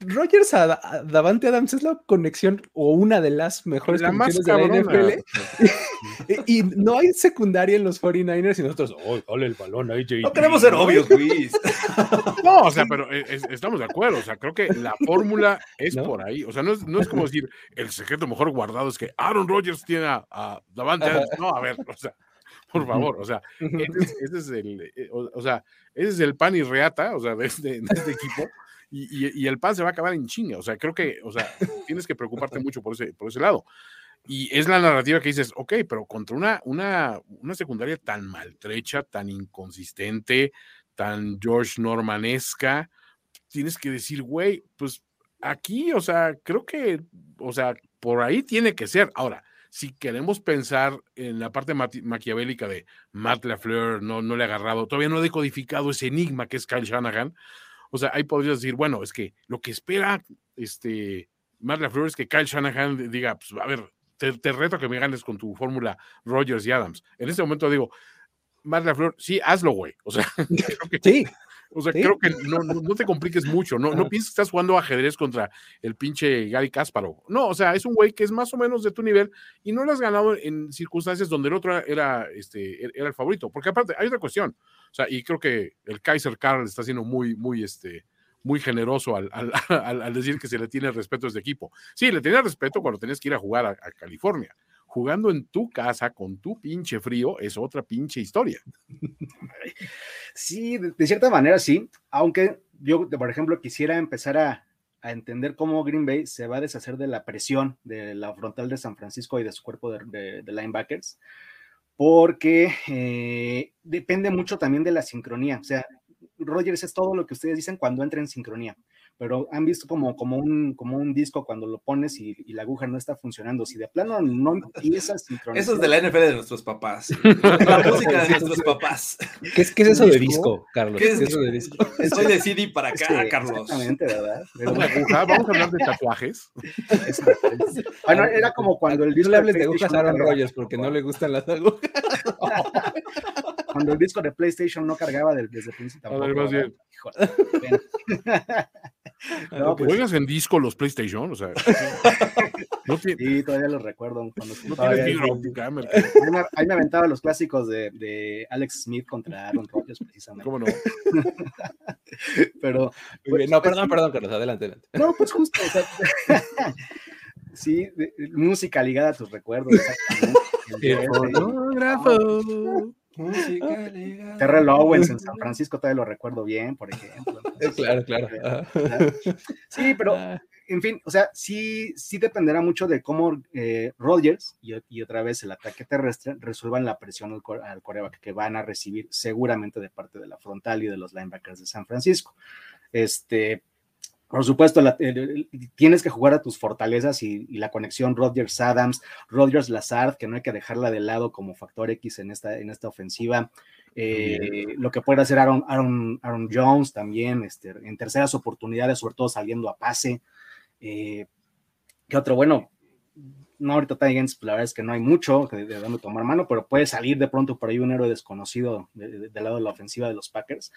Speaker 1: Rogers a, a, Davante Adams es la conexión o una de las mejores
Speaker 3: la
Speaker 1: conexiones
Speaker 3: más
Speaker 1: de la NFL. y, y, no hay secundaria en los 49ers y nosotros, oh, dale el balón a AJ.
Speaker 2: No queremos ser obvios, Luis.
Speaker 3: no, o sea, pero es, estamos de acuerdo. O sea, creo que la fórmula es ¿No? por ahí. O sea, no es, no es, como decir el secreto mejor guardado es que Aaron Rodgers tiene a, a Davante Adams. No, a ver, o sea por favor, o sea, ese, ese es el, o, o, sea, ese es el pan y reata, o sea, de este, de este equipo, y, y, y, el pan se va a acabar en chinga, o sea, creo que, o sea, tienes que preocuparte mucho por ese, por ese lado. Y es la narrativa que dices, ok, pero contra una, una, una secundaria tan maltrecha, tan inconsistente, tan George Normanesca, tienes que decir, güey, pues aquí, o sea, creo que, o sea, por ahí tiene que ser. Ahora, si queremos pensar en la parte maquiavélica de Matt LaFleur, no, no le ha agarrado, todavía no ha decodificado ese enigma que es Kyle Shanahan. O sea, ahí podrías decir, bueno, es que lo que espera este Matt LaFleur es que Kyle Shanahan diga, pues a ver, te, te reto que me ganes con tu fórmula Rogers y Adams. En este momento digo, Matt LaFleur, sí, hazlo, güey. O sea,
Speaker 1: sí.
Speaker 3: O sea, ¿Sí? creo que no, no, no, te compliques mucho, no, no pienses que estás jugando ajedrez contra el pinche Gary Kasparov. No, o sea, es un güey que es más o menos de tu nivel y no lo has ganado en circunstancias donde el otro era, este, era el favorito. Porque aparte, hay otra cuestión. O sea, y creo que el Kaiser Karl está siendo muy, muy, este, muy generoso al, al, al, al, decir que se le tiene respeto a este equipo. Sí, le tenía respeto cuando tenías que ir a jugar a, a California jugando en tu casa con tu pinche frío es otra pinche historia.
Speaker 4: Sí, de, cierta manera sí, aunque yo, por ejemplo, quisiera empezar a, a, entender cómo Green Bay se va a deshacer de la presión de la frontal de San Francisco y de su cuerpo de, de, de linebackers, porque eh, depende mucho también de la sincronía. O sea, Rogers es todo lo que ustedes dicen cuando entra en sincronía pero han visto como, como, un, como un disco cuando lo pones y, y, la aguja no está funcionando. Si de plano no empieza a sincronizar.
Speaker 2: Eso es de la NFL de nuestros papás. la música de nuestros papás.
Speaker 1: ¿Qué es, qué es eso de disco, Carlos?
Speaker 2: ¿Qué es, ¿Qué es eso de disco? Soy de CD para acá,
Speaker 4: sí,
Speaker 2: Carlos.
Speaker 4: Exactamente, ¿verdad?
Speaker 3: Pero una aguja, vamos a hablar de tatuajes.
Speaker 4: bueno, era como cuando el
Speaker 1: disco. No le hables de agujas a Aaron Rodgers porque no le gustan las agujas.
Speaker 4: cuando el disco de PlayStation no cargaba desde el principio.
Speaker 3: Tampoco, bien. No, pues, ¿Juegas en disco los PlayStation? O sea,
Speaker 4: no tiene... Sí, todavía los recuerdo. Cuando
Speaker 3: no tienes fibra óptica.
Speaker 4: Ahí me, ahí me aventaba los clásicos de, de, Alex Smith contra Aaron Rodgers, precisamente.
Speaker 3: ¿Cómo no?
Speaker 4: Pero.
Speaker 1: Pues, no, perdón, perdón, Carlos, adelante, adelante.
Speaker 4: No, pues justo. O sea, sí, de, música ligada a tus recuerdos.
Speaker 1: El fonógrafo.
Speaker 4: Terrell Owens en San Francisco todavía lo recuerdo bien, por ejemplo.
Speaker 1: Entonces, claro, claro.
Speaker 4: Sí, pero en fin, o sea, sí, sí dependerá mucho de cómo eh, Rodgers y, otra vez el ataque terrestre resuelvan la presión al, al coreback que van a recibir seguramente de parte de la frontal y de los linebackers de San Francisco. Este, por supuesto, tienes que jugar a tus fortalezas y, la conexión Rodgers-Adams, Rodgers-Lazard, que no hay que dejarla de lado como factor X en esta, en esta ofensiva. Eh, lo que puede hacer Aaron, Aaron, Aaron Jones también, este, en terceras oportunidades, sobre todo saliendo a pase. Eh, ¿Qué otro? Bueno, no ahorita Titans, la verdad es que no hay mucho de, de dónde tomar mano, pero puede salir de pronto por ahí un héroe desconocido del lado de la ofensiva de los Packers.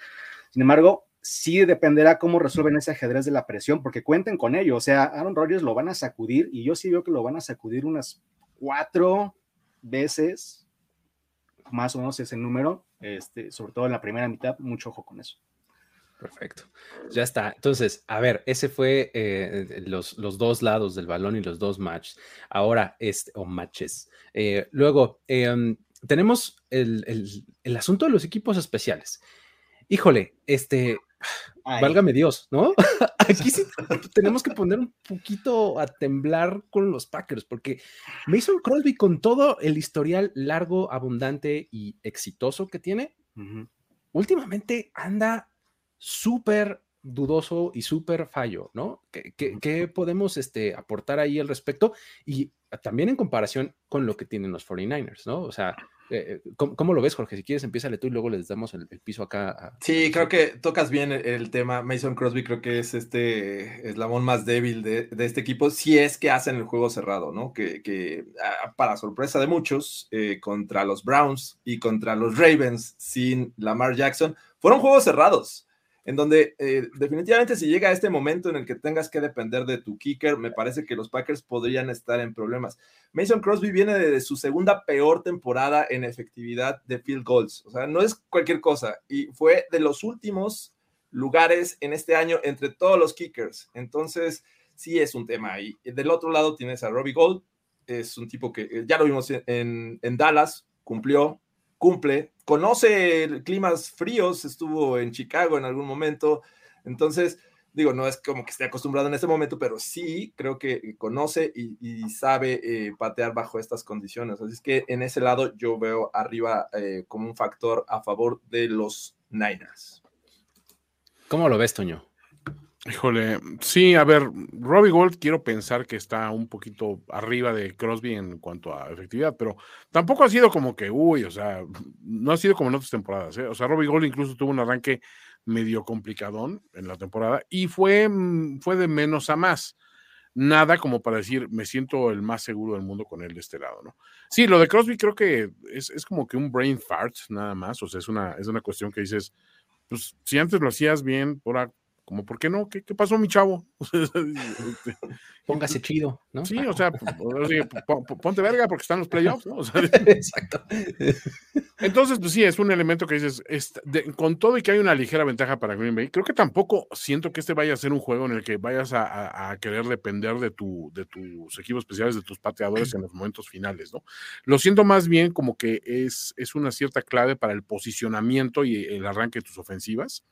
Speaker 4: Sin embargo, sí dependerá cómo resuelven ese ajedrez de la presión, porque cuenten con ello. O sea, Aaron Rodgers lo van a sacudir y yo sí veo que lo van a sacudir unas cuatro veces, más o menos ese número, este, sobre todo en la primera mitad. Mucho ojo con eso.
Speaker 1: Perfecto. Ya está. Entonces, a ver, ese fue eh, los, los, dos lados del balón y los dos matches. Ahora, este, o matches. Eh, luego, em, tenemos el, el, el asunto de los equipos especiales. Híjole, este, Válgame Dios, ¿no? Aquí sí tenemos que poner un poquito a temblar con los Packers, porque Mason Crosby, con todo el historial largo, abundante y exitoso que tiene, últimamente anda súper dudoso y súper fallo, ¿no? ¿Qué, podemos este, aportar ahí al respecto? Y también en comparación con lo que tienen los 49ers, ¿no? O sea, eh, eh, ¿cómo, lo ves, Jorge? Si quieres, empieza tú y luego les damos el, piso acá.
Speaker 2: sí, creo que tocas bien el, tema. Mason Crosby creo que es este eslabón más débil de, este equipo, si es que hacen el juego cerrado, ¿no? Que, ah, para sorpresa de muchos, eh, contra los Browns y contra los Ravens sin Lamar Jackson, fueron juegos cerrados en donde eh, definitivamente si llega a este momento en el que tengas que depender de tu kicker, me parece que los Packers podrían estar en problemas. Mason Crosby viene de, su segunda peor temporada en efectividad de field goals, o sea, no es cualquier cosa, y fue de los últimos lugares en este año entre todos los kickers, entonces sí es un tema ahí. Del otro lado tienes a Robbie Gold, es un tipo que eh, ya lo vimos en Dallas, cumplió, cumple, conoce climas fríos, estuvo en Chicago en algún momento, entonces, digo, no es como que esté acostumbrado en este momento, pero sí creo que conoce y, sabe eh, patear bajo estas condiciones. Así es que en ese lado yo veo arriba eh, como un factor a favor de los Niners.
Speaker 1: ¿Cómo lo ves, Toño?
Speaker 3: Híjole, sí, a ver, Robbie Gold quiero pensar que está un poquito arriba de Crosby en cuanto a efectividad, pero tampoco ha sido como que, uy, o sea, no ha sido como en otras temporadas, ¿eh? O sea, Robbie Gold incluso tuvo un arranque medio complicadón en la temporada y fue, mm, fue de menos a más. Nada como para decir, me siento el más seguro del mundo con él de este lado, ¿no? Sí, lo de Crosby creo que es, es como que un brain fart, nada más, o sea, es una, es una cuestión que dices, pues si antes lo hacías bien, ahora como, ¿por qué no? ¿Qué, qué pasó, mi chavo?
Speaker 1: Este, Póngase chido, ¿no?
Speaker 3: Sí, o sea, ponte verga porque están los playoffs, ¿no?
Speaker 1: Exacto.
Speaker 3: Entonces, pues sí, es un elemento que dices, con todo y que hay una ligera ventaja para Green Bay, creo que tampoco siento que este vaya a ser un juego en el que vayas a, querer depender de, tu, de tus equipos especiales, de tus pateadores en los momentos finales, ¿no? Lo siento más bien como que es, es una cierta clave para el posicionamiento y el arranque de tus ofensivas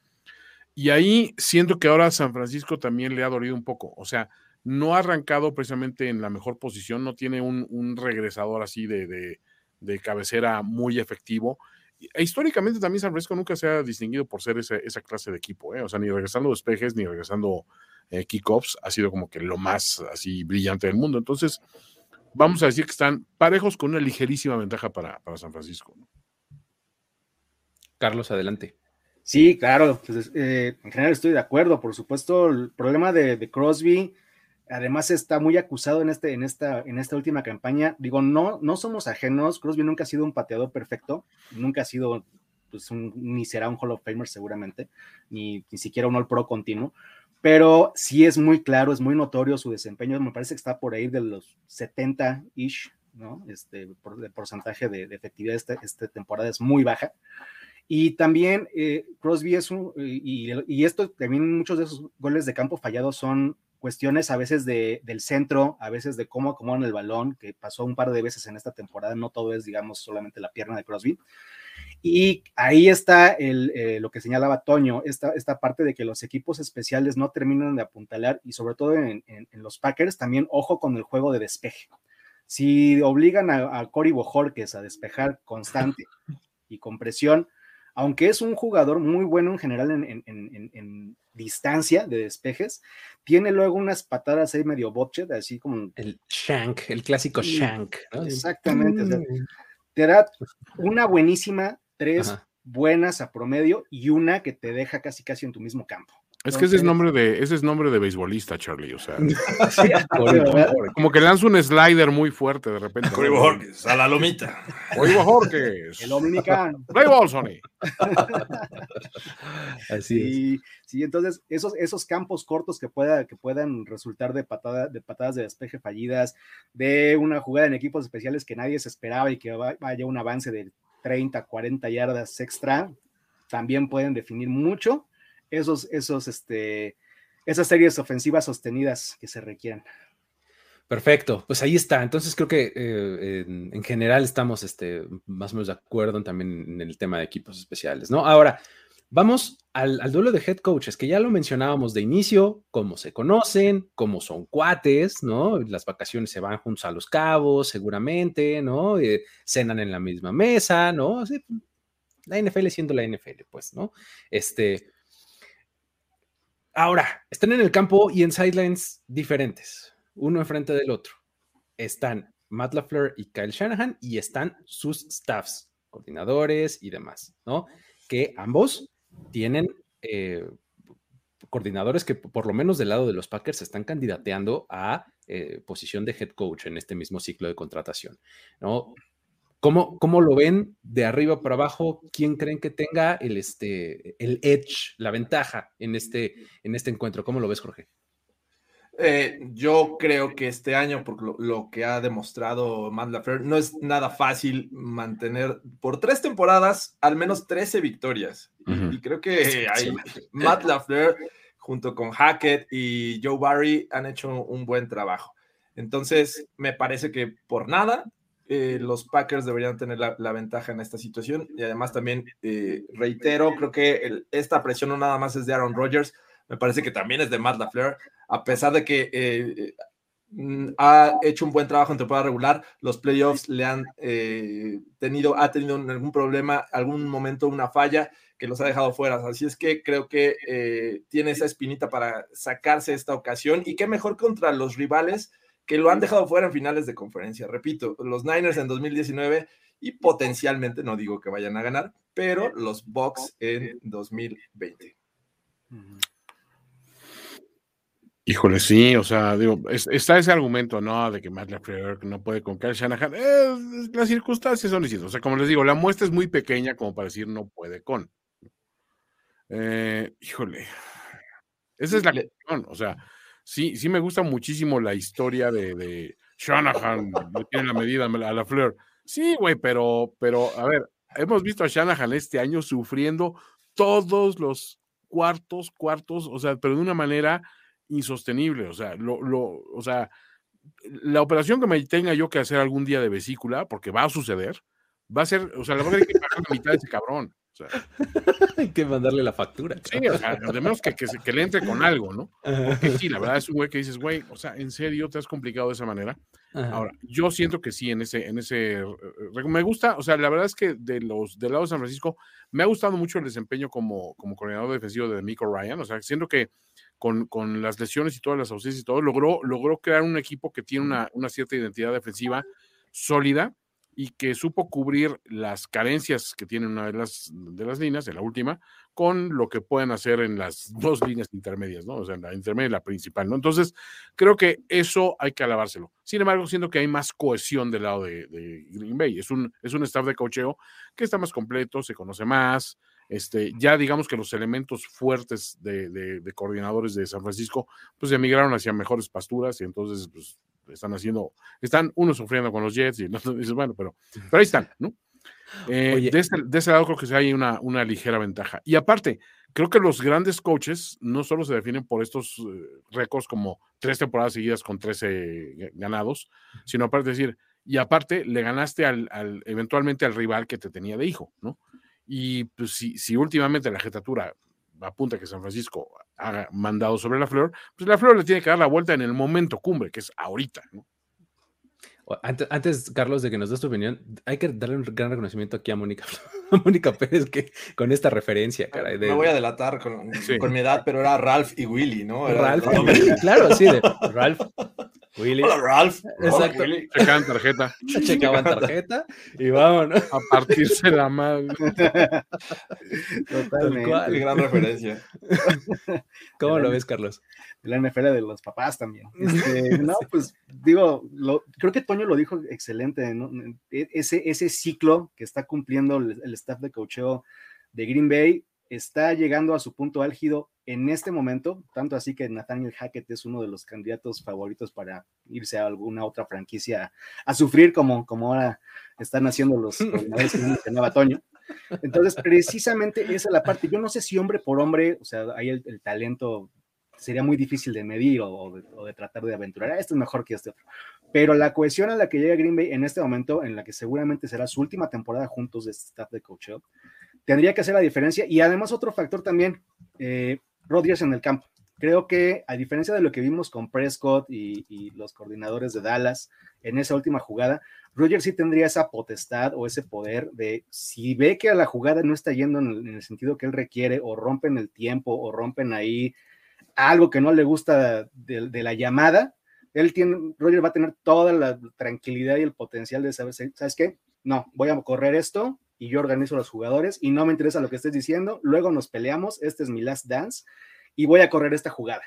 Speaker 3: y ahí siento que ahora San Francisco también le ha dolido un poco. O sea, no ha arrancado precisamente en la mejor posición, no tiene un, regresador así de, cabecera muy efectivo. E históricamente también San Francisco nunca se ha distinguido por ser esa clase de equipo, ¿eh? o sea, ni regresando despejes, ni regresando eh, kickoffs, ha sido como que lo más así brillante del mundo. Entonces, vamos a decir que están parejos con una ligerísima ventaja para, San Francisco.
Speaker 1: Carlos, adelante.
Speaker 4: Sí, claro, pues, eh, en general estoy de acuerdo. Por supuesto, el problema de, Crosby, además está muy acusado en, este, en, esta, en esta última campaña. Digo, no, no somos ajenos. Crosby nunca ha sido un pateador perfecto, nunca ha sido, pues, ni será un Hall of Famer seguramente, ni, ni siquiera un All Pro continuo. Pero sí es muy claro, es muy notorio su desempeño. Me parece que está por ahí de los 70-ish, ¿no? Este, de porcentaje de, efectividad esta, esta temporada es muy baja. Y también eh, Crosby es un, y, esto también muchos de esos goles de campo fallados son cuestiones a veces de, del centro, a veces de cómo acomodan el balón, que pasó un par de veces en esta temporada, no todo es, digamos, solamente la pierna de Crosby. Y ahí está el, eh, lo que señalaba Toño, esta, esta parte de que los equipos especiales no terminan de apuntalar y sobre todo en, los Packers, también ojo con el juego de despeje. Si obligan a, a Cory a despejar constante y con presión, aunque es un jugador muy bueno en general en, distancia de despejes, tiene luego unas patadas ahí medio botchet, así como...
Speaker 1: El shank, el clásico shank.
Speaker 4: Exactamente. Mm. te da una buenísima, tres buenas a promedio y una que te deja casi casi en tu mismo campo.
Speaker 3: Es que ese es nombre de, ese es nombre de beisbolista, Charlie. O sea, como que lanza un slider muy fuerte de repente.
Speaker 2: Cory Borges, a la lomita.
Speaker 3: Cory Borges.
Speaker 4: El dominicano.
Speaker 3: Play ball, Sony.
Speaker 4: Así es. Sí, entonces esos, esos campos cortos que, pueda, que puedan resultar de, patada, de patadas de despeje fallidas, de una jugada en equipos especiales que nadie se esperaba y que vaya un avance de 30, 40 yardas extra, también pueden definir mucho esos, esos, este, esas series ofensivas sostenidas que se requieran.
Speaker 1: Perfecto, pues ahí está. Entonces creo que eh, en, general estamos este, más o menos de acuerdo también en el tema de equipos especiales, ¿no? Ahora, vamos al, duelo de head coaches, que ya lo mencionábamos de inicio, cómo se conocen, cómo son cuates, ¿no? Las vacaciones se van juntos a los cabos, seguramente, ¿no? Eh, cenan en la misma mesa, ¿no? la NFL siendo la NFL, pues, ¿no? Este, Ahora, están en el campo y en sidelines diferentes, uno enfrente del otro. Están Matt LaFleur y Kyle Shanahan y están sus staffs, coordinadores y demás, ¿no? Que ambos tienen eh, coordinadores que por lo menos del lado de los Packers están candidateando a eh, posición de head coach en este mismo ciclo de contratación, ¿no? ¿Cómo, ¿Cómo, lo ven de arriba para abajo? ¿Quién creen que tenga el, este, el edge, la ventaja en este, en este encuentro? ¿Cómo lo ves, Jorge?
Speaker 2: Eh, yo creo que este año, por lo, que ha demostrado Matt LaFleur, no es nada fácil mantener por tres temporadas al menos 13 victorias. Y creo que Matt LaFleur, junto con Hackett y Joe Barry, han hecho un buen trabajo. Entonces, me parece que por nada eh, los Packers deberían tener la, ventaja en esta situación. Y además también, eh, reitero, creo que esta presión no nada más es de Aaron Rodgers, me parece que también es de Matt LaFleur, a pesar de que eh, mm, ha hecho un buen trabajo en temporada regular, los playoffs le han tenido, ha tenido algún problema, algún momento, una falla que los ha dejado fuera. Así es que creo que tiene esa espinita para sacarse esta ocasión y qué mejor contra los rivales que lo han dejado fuera en finales de conferencia. Repito, los Niners en 2019 y potencialmente, no digo que vayan a ganar, pero los Bucks en 2020.
Speaker 3: Híjole, sí, o sea, digo, está ese argumento, ¿no? De que Matt LaFleur no puede con Kyle Shanahan. Eh, las circunstancias son distintas. O sea, como les digo, la muestra es muy pequeña como para decir no puede con. Eh, híjole. Esa es la cuestión, o sea, sí, sí me gusta muchísimo la historia de, de Shanahan, tiene la medida a la Fleur. Sí, güey, pero, pero, a ver, hemos visto a Shanahan este año sufriendo todos los cuartos, cuartos, o sea, pero de una manera insostenible, o sea, lo, lo, o sea, la operación que me tenga yo que hacer algún día de vesícula, porque va a suceder, va a ser, o sea, la verdad es que pagar la mitad de ese cabrón.
Speaker 1: Hay que mandarle la factura.
Speaker 3: Sí, o sea, de menos que, que, le entre con algo, ¿no? Porque sí, la verdad es un güey que dices, güey, o sea, ¿en serio te has complicado de esa manera? Ahora, yo siento que sí, en ese, en ese, me gusta, o sea, la verdad es que de los, del lado de San Francisco, me ha gustado mucho el desempeño como, como coordinador defensivo de Miko Ryan, o sea, siento que con, con, las lesiones y todas las ausencias y todo, logró, logró crear un equipo que tiene una, una cierta identidad defensiva sólida, y que supo cubrir las carencias que tiene una de las, de las líneas, de la última, con lo que pueden hacer en las dos líneas intermedias, ¿no? O sea, en la intermedia y la principal, ¿no? Entonces, creo que eso hay que alabárselo. Sin embargo, siento que hay más cohesión del lado de, Green Bay. Es un, es un staff de cocheo que está más completo, se conoce más, este, ya digamos que los elementos fuertes de, de, coordinadores de San Francisco, pues emigraron hacia mejores pasturas y entonces, pues, están haciendo, están unos sufriendo con los Jets y no dices, bueno, pero, pero ahí están, ¿no? Eh, de, ese, lado creo que hay una, una ligera ventaja. Y aparte, creo que los grandes coaches no solo se definen por estos eh, récords como tres temporadas seguidas con 13 ganados, sino aparte de decir, y aparte le ganaste al, al, eventualmente al rival que te tenía de hijo, ¿no? Y pues si, si últimamente la jetatura apunta que San Francisco ha mandado sobre la flor, pues la flor le tiene que dar la vuelta en el momento cumbre, que es ahorita, ¿no?
Speaker 1: Antes, Carlos, de que nos des tu opinión, hay que darle un gran reconocimiento aquí a Mónica, Mónica Pérez que, con esta referencia, caray.
Speaker 2: Me voy a delatar con, con, mi edad, pero era Ralph y Willy, ¿no?
Speaker 1: Ralph, claro, sí, de Ralph, Willy.
Speaker 2: Hola, Ralph.
Speaker 1: Exacto.
Speaker 3: Checaban tarjeta.
Speaker 1: Checaban tarjeta y vámonos.
Speaker 3: A partirse la madre.
Speaker 2: Totalmente. Qué gran referencia.
Speaker 1: ¿Cómo lo ves, Carlos?
Speaker 4: La NFL de los papás también. Este, no, pues digo, lo, creo que Toño lo dijo excelente, ¿no? E, ese, ese ciclo que está cumpliendo el, el staff de cocheo de Green Bay está llegando a su punto álgido en este momento, tanto así que Nathaniel Hackett es uno de los candidatos favoritos para irse a alguna otra franquicia a sufrir como, como ahora están haciendo los coordinadores que mencionaba Toño. Entonces, precisamente esa es la parte. Yo no sé si hombre por hombre, o sea, ahí el, el talento sería muy difícil de medir o, de, tratar de aventurar. Este es mejor que este otro. Pero la cohesión a la que llega Green Bay en este momento, en la que seguramente será su última temporada juntos de este staff de coach, tendría que hacer la diferencia. Y además otro factor también, eh, Rodgers en el campo. Creo que a diferencia de lo que vimos con Prescott y, y, los coordinadores de Dallas en esa última jugada, Rodgers sí tendría esa potestad o ese poder de si ve que a la jugada no está yendo en el, en el sentido que él requiere o rompen el tiempo o rompen ahí algo que no le gusta de, de la llamada, él tiene, Roger va a tener toda la tranquilidad y el potencial de saber, ¿sabes qué? No, voy a correr esto y yo organizo a los jugadores y no me interesa lo que estés diciendo, luego nos peleamos, este es mi last dance y voy a correr esta jugada.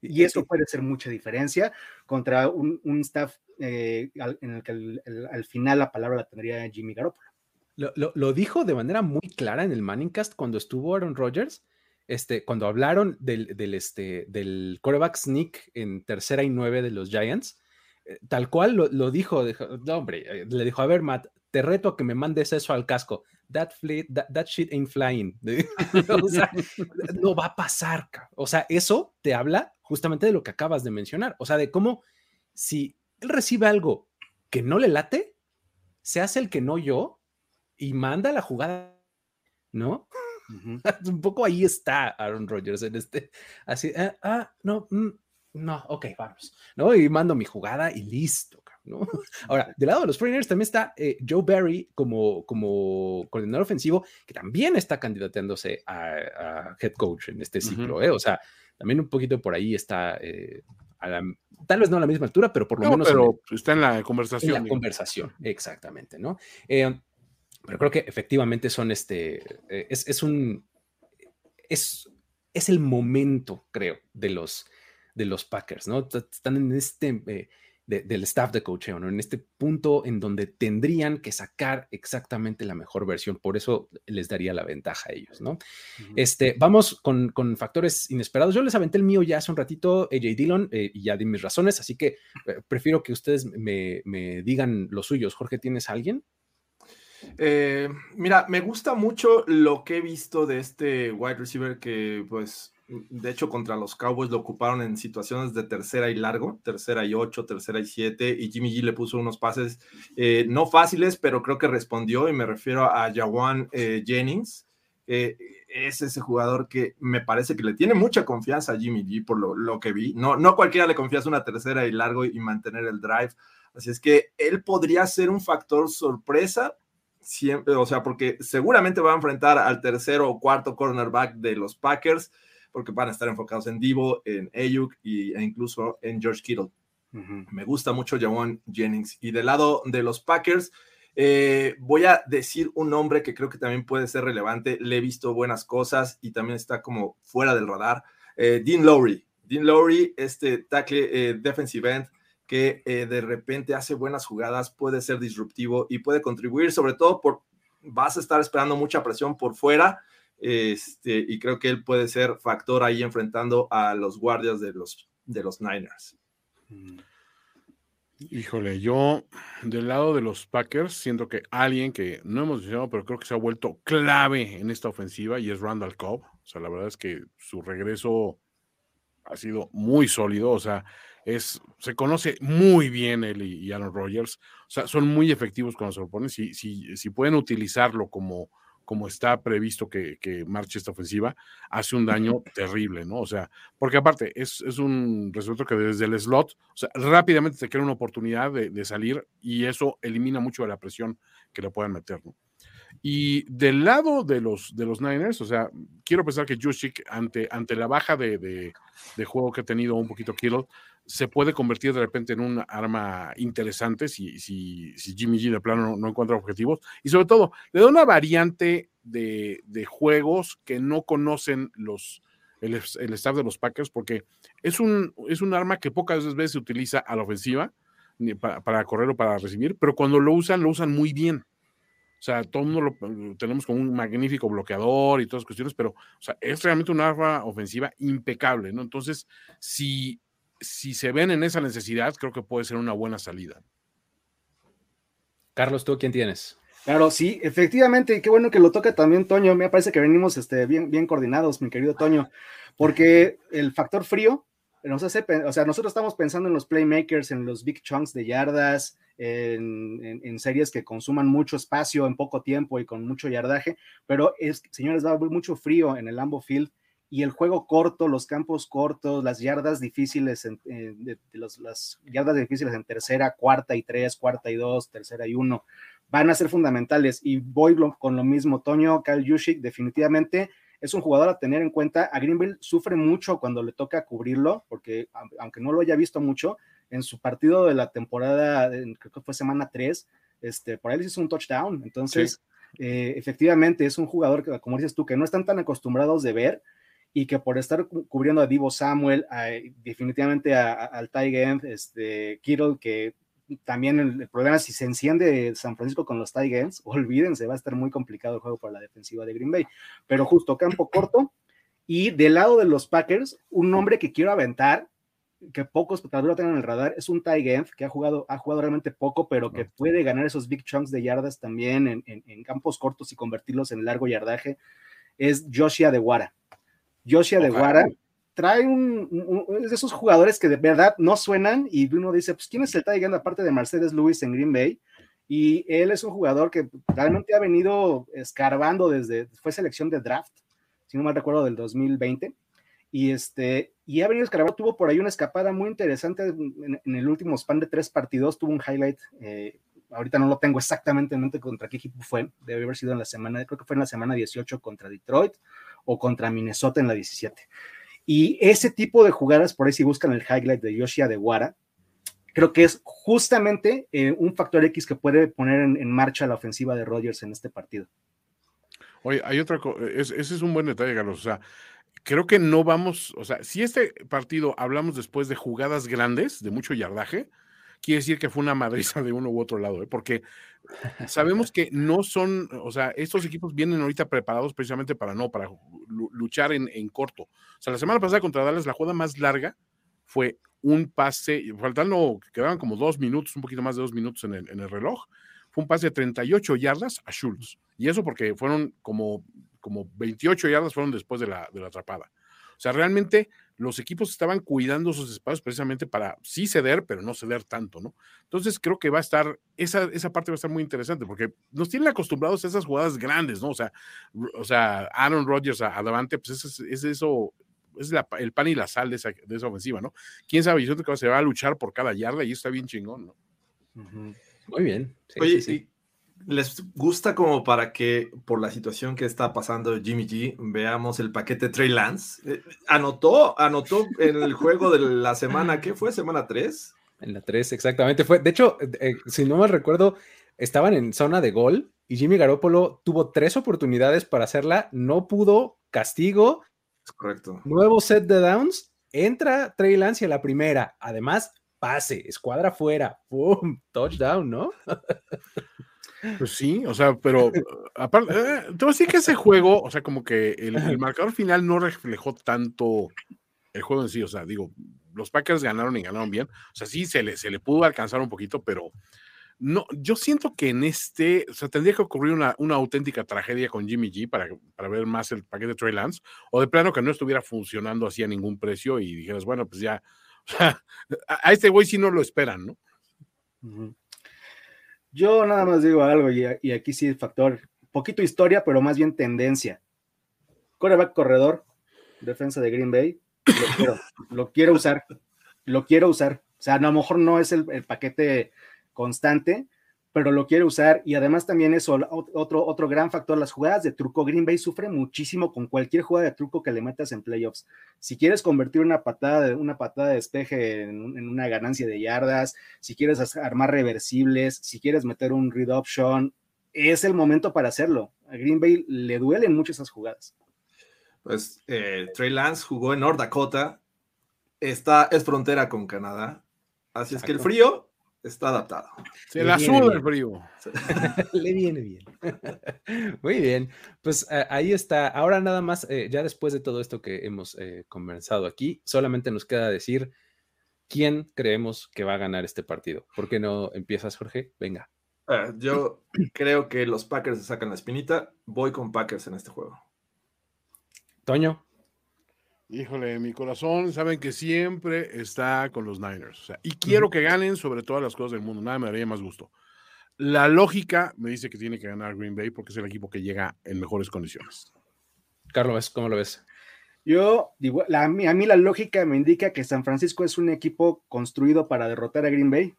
Speaker 4: Y eso puede ser mucha diferencia contra un, un staff eh, en el que el, el, al final la palabra la tendría Jimmy Garoppolo.
Speaker 1: Lo, lo, lo, dijo de manera muy clara en el Manningcast cuando estuvo Aaron Rodgers este, cuando hablaron del, del, este, del quarterback sneak en tercera y nueve de los Giants, eh, tal cual lo, lo dijo, hombre, eh, le dijo, a ver, Matt, te reto a que me mandes eso al casco. That, fleet, that, that shit ain't flying. o sea, no va a pasar. O sea, eso te habla justamente de lo que acabas de mencionar. O sea, de cómo si él recibe algo que no le late, se hace el que no yo y manda la jugada, ¿no? Uh -huh. Un poco ahí está Aaron Rodgers en este, así, ah, ah no, mm, no, ok, vamos, ¿no? Y mando mi jugada y listo, ¿no? Ahora, del lado de los 49ers también está eh, Joe Barry como, como coordinador ofensivo, que también está candidateándose a, a head coach en este ciclo, uh -huh. ¿eh? O sea, también un poquito por ahí está, eh, a la, tal vez no a la misma altura, pero por lo
Speaker 3: no,
Speaker 1: menos...
Speaker 3: Pero en el, está en la conversación.
Speaker 1: En la conversación, exactamente, ¿no? Eh, pero creo que efectivamente son este, eh, es, es, un, es, es el momento, creo, de los, de los Packers, ¿no? Están en este, eh, de, del staff de coaching, ¿no? En este punto en donde tendrían que sacar exactamente la mejor versión, por eso les daría la ventaja a ellos, ¿no? Uh -huh. Este, vamos con, con, factores inesperados. Yo les aventé el mío ya hace un ratito, AJ Dillon, eh, y ya di mis razones, así que eh, prefiero que ustedes me, me digan los suyos. Jorge, ¿tienes a alguien?
Speaker 2: Eh, mira, me gusta mucho lo que he visto de este wide receiver que, pues, de hecho, contra los Cowboys lo ocuparon en situaciones de tercera y largo, tercera y ocho, tercera y siete, y Jimmy G le puso unos pases eh, no fáciles, pero creo que respondió, y me refiero a Jawan eh, Jennings. es ese jugador que me parece que le tiene mucha confianza a Jimmy G por lo, lo que vi. No, no cualquiera le confías una tercera y largo y mantener el drive. Así es que él podría ser un factor sorpresa siempre, o sea, porque seguramente va a enfrentar al tercero o cuarto cornerback de los Packers, porque van a estar enfocados en Divo, en Ayuk y, e incluso en George Kittle. Uh -huh. Me gusta mucho Jawan Jennings. Y del lado de los Packers, eh, voy a decir un nombre que creo que también puede ser relevante. Le he visto buenas cosas y también está como fuera del radar. Eh, Dean Lowry. Dean Lowry, este tackle eh, defensive end, que eh, de repente hace buenas jugadas, puede ser disruptivo y puede contribuir, sobre todo por vas a estar esperando mucha presión por fuera, este, y creo que él puede ser factor ahí enfrentando a los guardias de los, de los Niners.
Speaker 3: Híjole, yo del lado de los Packers siento que alguien que no hemos mencionado, pero creo que se ha vuelto clave en esta ofensiva y es Randall Cobb. O sea, la verdad es que su regreso ha sido muy sólido. O sea, es, se conoce muy bien él y, Aaron Rodgers, o sea, son muy efectivos cuando se lo ponen, si, si, si pueden utilizarlo como, como está previsto que, que, marche esta ofensiva, hace un daño terrible, ¿no? O sea, porque aparte es, es un resuelto que desde el slot, o sea, rápidamente te crea una oportunidad de, de, salir y eso elimina mucho de la presión que le puedan meter, ¿no? Y del lado de los, de los Niners, o sea, quiero pensar que Juszczyk, ante, ante la baja de, de, de juego que ha tenido un poquito Kittle, se puede convertir de repente en un arma interesante si, si, Jimmy G de plano no, encuentra objetivos. Y sobre todo, le da una variante de, de juegos que no conocen los, el, el, staff de los Packers, porque es un, es un arma que pocas veces se utiliza a la ofensiva para, para correr o para recibir, pero cuando lo usan, lo usan muy bien. O sea, todo el mundo lo tenemos como un magnífico bloqueador y todas las cuestiones, pero o sea, es realmente una arma ofensiva impecable, ¿no? Entonces, si si se ven en esa necesidad, creo que puede ser una buena salida.
Speaker 1: Carlos, ¿tú quién tienes?
Speaker 4: Claro, sí, efectivamente, y qué bueno que lo toca también Toño. Me parece que venimos este, bien, bien coordinados, mi querido Toño, porque el factor frío nos hace, o sea, nosotros estamos pensando en los playmakers, en los big chunks de yardas, en, en, en, series que consuman mucho espacio en poco tiempo y con mucho yardaje, pero es, señores, va a haber mucho frío en el Lambo Field y el juego corto, los campos cortos, las yardas difíciles, en, eh, de, de los, las yardas difíciles en tercera, cuarta y tres, cuarta y dos, tercera y uno, van a ser fundamentales. Y voy con lo mismo, Toño, Kyle Yushik, definitivamente es un jugador a tener en cuenta. A Greenville sufre mucho cuando le toca cubrirlo, porque aunque no lo haya visto mucho, en su partido de la temporada, creo que fue semana 3, este, por ahí hizo un touchdown. Entonces, sí. eh, efectivamente, es un jugador que, como dices tú, que no están tan acostumbrados de ver y que por estar cubriendo a Divo Samuel, a, definitivamente a, a, al Tight este, Kittle, que también el, el, problema es si se enciende San Francisco con los Tight Ends, olvídense, va a estar muy complicado el juego para la defensiva de Green Bay. Pero justo campo corto. Y del lado de los Packers, un nombre que quiero aventar, que pocos tal vez lo tengan en el radar, es un tight end que ha jugado, ha jugado realmente poco, pero que puede ganar esos big chunks de yardas también en, en, en campos cortos y convertirlos en largo yardaje. Es Joshua de Guara. Joshua de Guara trae un, un, un, de esos jugadores que de verdad no suenan y uno dice, pues ¿quién es el end aparte de Mercedes Lewis en Green Bay? Y él es un jugador que realmente ha venido escarbando desde, fue selección de draft, si no mal recuerdo, del 2020. Y, este, y ha venido escarbando, tuvo por ahí una escapada muy interesante en, en el último span de tres partidos, tuvo un highlight, eh, ahorita no lo tengo exactamente en mente contra qué equipo fue, debe haber sido en la semana, creo que fue en la semana 18 contra Detroit o contra Minnesota en la 17. Y ese tipo de jugadas, por ahí si buscan el highlight de Yoshia de Guara, creo que es justamente eh, un factor X que puede poner en, marcha la ofensiva de Rodgers en este partido.
Speaker 3: Oye, hay otra cosa, es, ese es un buen detalle, Carlos. O sea, creo que no vamos, o sea, si este partido hablamos después de jugadas grandes, de mucho yardaje, quiere decir que fue una madriza de uno u otro lado, ¿eh? porque sabemos que no son, o sea, estos equipos vienen ahorita preparados precisamente para no, para luchar en, en, corto. O sea, la semana pasada contra Dallas, la jugada más larga fue un pase, faltando, quedaban como dos minutos, un poquito más de dos minutos en el, en el reloj, fue un pase de 38 yardas a Schultz. Y eso porque fueron como, como 28 yardas fueron después de la, de la atrapada. O sea, realmente los equipos estaban cuidando sus espacios precisamente para sí ceder, pero no ceder tanto, ¿no? Entonces creo que va a estar, esa, esa parte va a estar muy interesante, porque nos tienen acostumbrados a esas jugadas grandes, ¿no? O sea, o sea Aaron Rodgers adelante, pues es, es eso, es la, el pan y la sal de esa, de esa ofensiva, ¿no? Quién sabe, yo creo que se va a luchar por cada yarda y está bien chingón, ¿no?
Speaker 1: Uh -huh. Muy bien.
Speaker 2: Sí, Oye, sí, sí. ¿Les gusta como para que, por la situación que está pasando Jimmy G, veamos el paquete Trey Lance? Eh, anotó, anotó en el juego de la semana, ¿qué fue? ¿Semana 3?
Speaker 1: En la 3, exactamente. Fue, de hecho, eh, si no mal recuerdo, estaban en zona de gol y Jimmy Garoppolo tuvo tres oportunidades para hacerla, no pudo, castigo.
Speaker 2: Es correcto.
Speaker 1: Nuevo set de downs, entra Trey Lance y a la primera. Además, pase, escuadra fuera, ¡pum! Touchdown, ¿no?
Speaker 3: Pues sí, o sea, pero aparte, eh, te voy a decir que ese juego, o sea, como que el, el, marcador final no reflejó tanto el juego en sí, o sea, digo, los Packers ganaron y ganaron bien, o sea, sí se le, se le pudo alcanzar un poquito, pero no, yo siento que en este, o sea, tendría que ocurrir una, una auténtica tragedia con Jimmy G para, para ver más el paquete de Trey Lance, o de plano que no estuviera funcionando así a ningún precio y dijeras, bueno, pues ya, o a este güey sí no lo esperan, ¿no?
Speaker 4: Yo nada más digo algo, y, aquí sí factor, poquito historia, pero más bien tendencia. Coreback corredor, defensa de Green Bay, lo quiero, lo quiero usar, lo quiero usar. O sea, a lo mejor no es el, paquete constante, pero lo quiere usar y además también eso, otro, otro gran factor, las jugadas de truco, Green Bay sufre muchísimo con cualquier jugada de truco que le metas en playoffs. Si quieres convertir una patada de, una patada de despeje en, en una ganancia de yardas, si quieres armar reversibles, si quieres meter un read option, es el momento para hacerlo. A Green Bay le duelen mucho esas jugadas.
Speaker 2: Pues eh, Trey Lance jugó en North Dakota, está, es frontera con Canadá, así es que el frío está adaptado.
Speaker 3: Se la suda el frío.
Speaker 1: Le viene bien. Muy bien, pues eh, ahí está. Ahora nada más, eh, ya después de todo esto que hemos conversado aquí, solamente nos queda decir quién creemos que va a ganar este partido. ¿Por qué no empiezas, Jorge? Venga.
Speaker 2: yo creo que los Packers se sacan la espinita. Voy con Packers en este juego.
Speaker 1: Toño.
Speaker 3: Híjole, mi corazón, saben que siempre está con los Niners. y quiero que ganen sobre todas las cosas del mundo. Nada me daría más gusto. La lógica me dice que tiene que ganar Green Bay porque es el equipo que llega en mejores condiciones.
Speaker 1: Carlos, ¿cómo lo ves?
Speaker 4: Yo, digo, a mí la lógica me indica que San Francisco es un equipo construido para derrotar a Green Bay,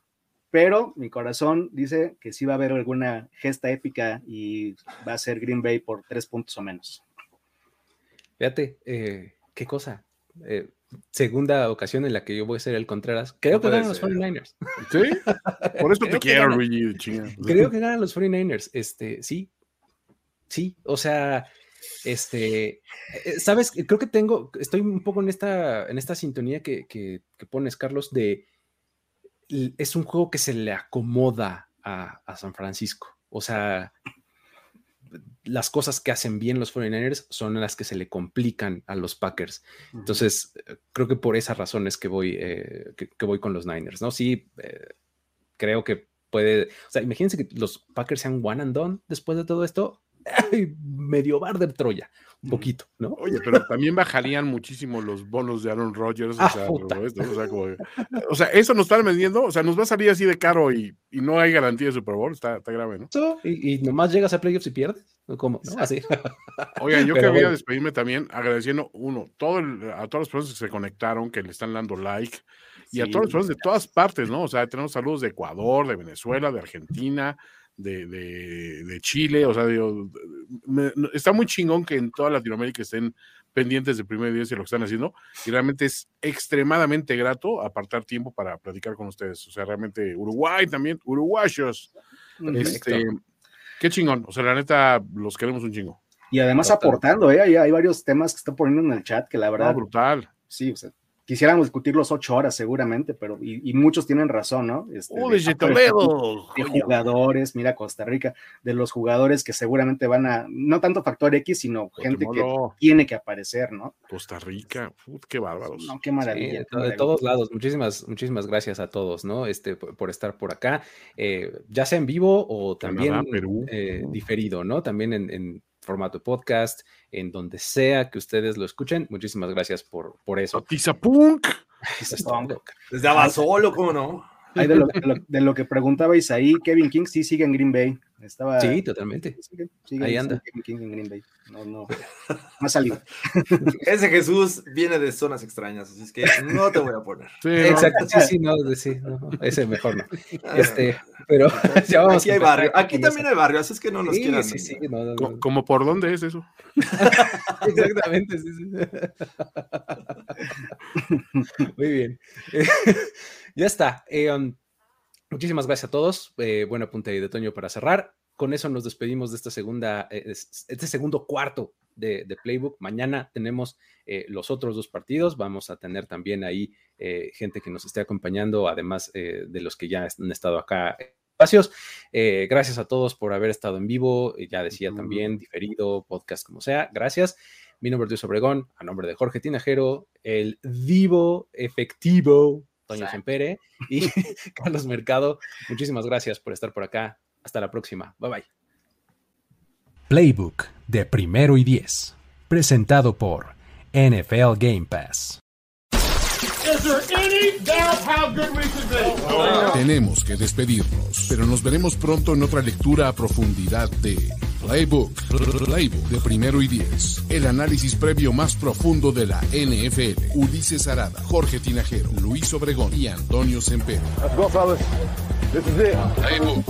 Speaker 4: pero mi corazón dice que sí va a haber alguna gesta épica y va a ser Green Bay por tres puntos o menos.
Speaker 1: Fíjate, eh, qué cosa. Eh, segunda ocasión en la que yo voy a ser el Contreras. Creo que ganan los 49ers.
Speaker 3: Sí, por eso te quiero,
Speaker 1: Creo que ganan los 49ers. Este, sí, sí, o sea, este, eh, sabes, creo que tengo, estoy un poco en esta, en esta sintonía que, que, pones, Carlos, de es un juego que se le acomoda a, a San Francisco. O sea, las cosas que hacen bien los 49ers son las que se le complican a los Packers. Entonces, eh, creo que por esa razón es que voy, eh, que, voy con los Niners, ¿no? Sí, eh, creo que puede, o sea, imagínense que los Packers sean one and done después de todo esto, medio bar de Troya un poquito, ¿no?
Speaker 3: Oye, pero también bajarían muchísimo los bonos de Aaron Rodgers, o, ah, sea, o, sea, eso nos están vendiendo, o sea, nos va a salir así de caro y, no hay garantía de Super Bowl, está, grave, ¿no?
Speaker 1: Y, nomás llegas a playoffs y pierdes, ¿cómo? ¿No? Así.
Speaker 3: Oigan, yo quería despedirme también agradeciendo, uno, todo a todas las personas que se conectaron, que le están dando like, y a todas las personas de todas partes, ¿no? O sea, tenemos saludos de Ecuador, de Venezuela, de Argentina, de, Chile, o sea, está muy chingón que en toda Latinoamérica estén pendientes de primer día de lo que están haciendo y realmente es extremadamente grato apartar tiempo para platicar con ustedes, o sea, realmente Uruguay también, uruguayos, este, qué chingón, o sea, la neta, los queremos un chingo.
Speaker 4: Y además aportando, ¿eh? hay, varios temas que están poniendo en el chat que la verdad...
Speaker 3: brutal.
Speaker 4: Sí, o sea, quisiéramos discutirlos ocho horas seguramente, pero y, muchos tienen razón, ¿no?
Speaker 3: Este, de, Toledo.
Speaker 4: De jugadores, mira Costa Rica, de los jugadores que seguramente van a, no tanto factor X, sino gente que tiene que aparecer, ¿no?
Speaker 3: Costa Rica, qué bárbaros.
Speaker 4: No, qué maravilla.
Speaker 1: de, todos lados, muchísimas, muchísimas gracias a todos, ¿no? Este, por, estar por acá, eh, ya sea en vivo o también eh, diferido, ¿no? También en formato podcast, en donde sea que ustedes lo escuchen. Muchísimas gracias por, por eso.
Speaker 3: Punk.
Speaker 2: Desde solo, ¿cómo no?
Speaker 4: de, lo, de, lo, que preguntabais ahí, Kevin King sí sigue en Green Bay. Estaba,
Speaker 1: sí, totalmente. ahí anda.
Speaker 4: No, no, ha salido.
Speaker 2: Ese Jesús viene de zonas extrañas, así es que no te voy a poner.
Speaker 1: Exacto, sí, sí, no, sí, no, ese mejor no. Este, pero
Speaker 2: ya vamos Aquí hay barrio, aquí también hay barrio, así es que no nos quieran.
Speaker 1: Sí, sí,
Speaker 3: ¿Cómo por dónde es eso?
Speaker 1: Exactamente, sí, sí. Muy bien. ya está. Eh, um, Muchísimas gracias a todos. Eh, buen apunte de Toño para cerrar. Con eso nos despedimos de esta segunda, eh, este segundo cuarto de, Playbook. Mañana tenemos eh, los otros dos partidos. Vamos a tener también ahí eh, gente que nos esté acompañando, además de los que ya han estado acá espacios. gracias a todos por haber estado en vivo. Ya decía también, diferido, podcast, como sea. Gracias. Mi nombre es Obregón, a nombre de Jorge Tinajero, el vivo efectivo Toño Sempere y Carlos Mercado. Muchísimas gracias por estar por acá. Hasta la próxima. Bye bye.
Speaker 5: Playbook de primero y diez. Presentado por NFL Game Pass.
Speaker 6: Tenemos que despedirnos, pero nos veremos pronto en otra lectura a profundidad de Playbook, Playbook de primero y diez. El análisis previo más profundo de la NFL. Ulises Arada, Jorge Tinajero, Luis Obregón y Antonio Sempero.
Speaker 7: Let's go, fellas. This is it.
Speaker 6: Playbook.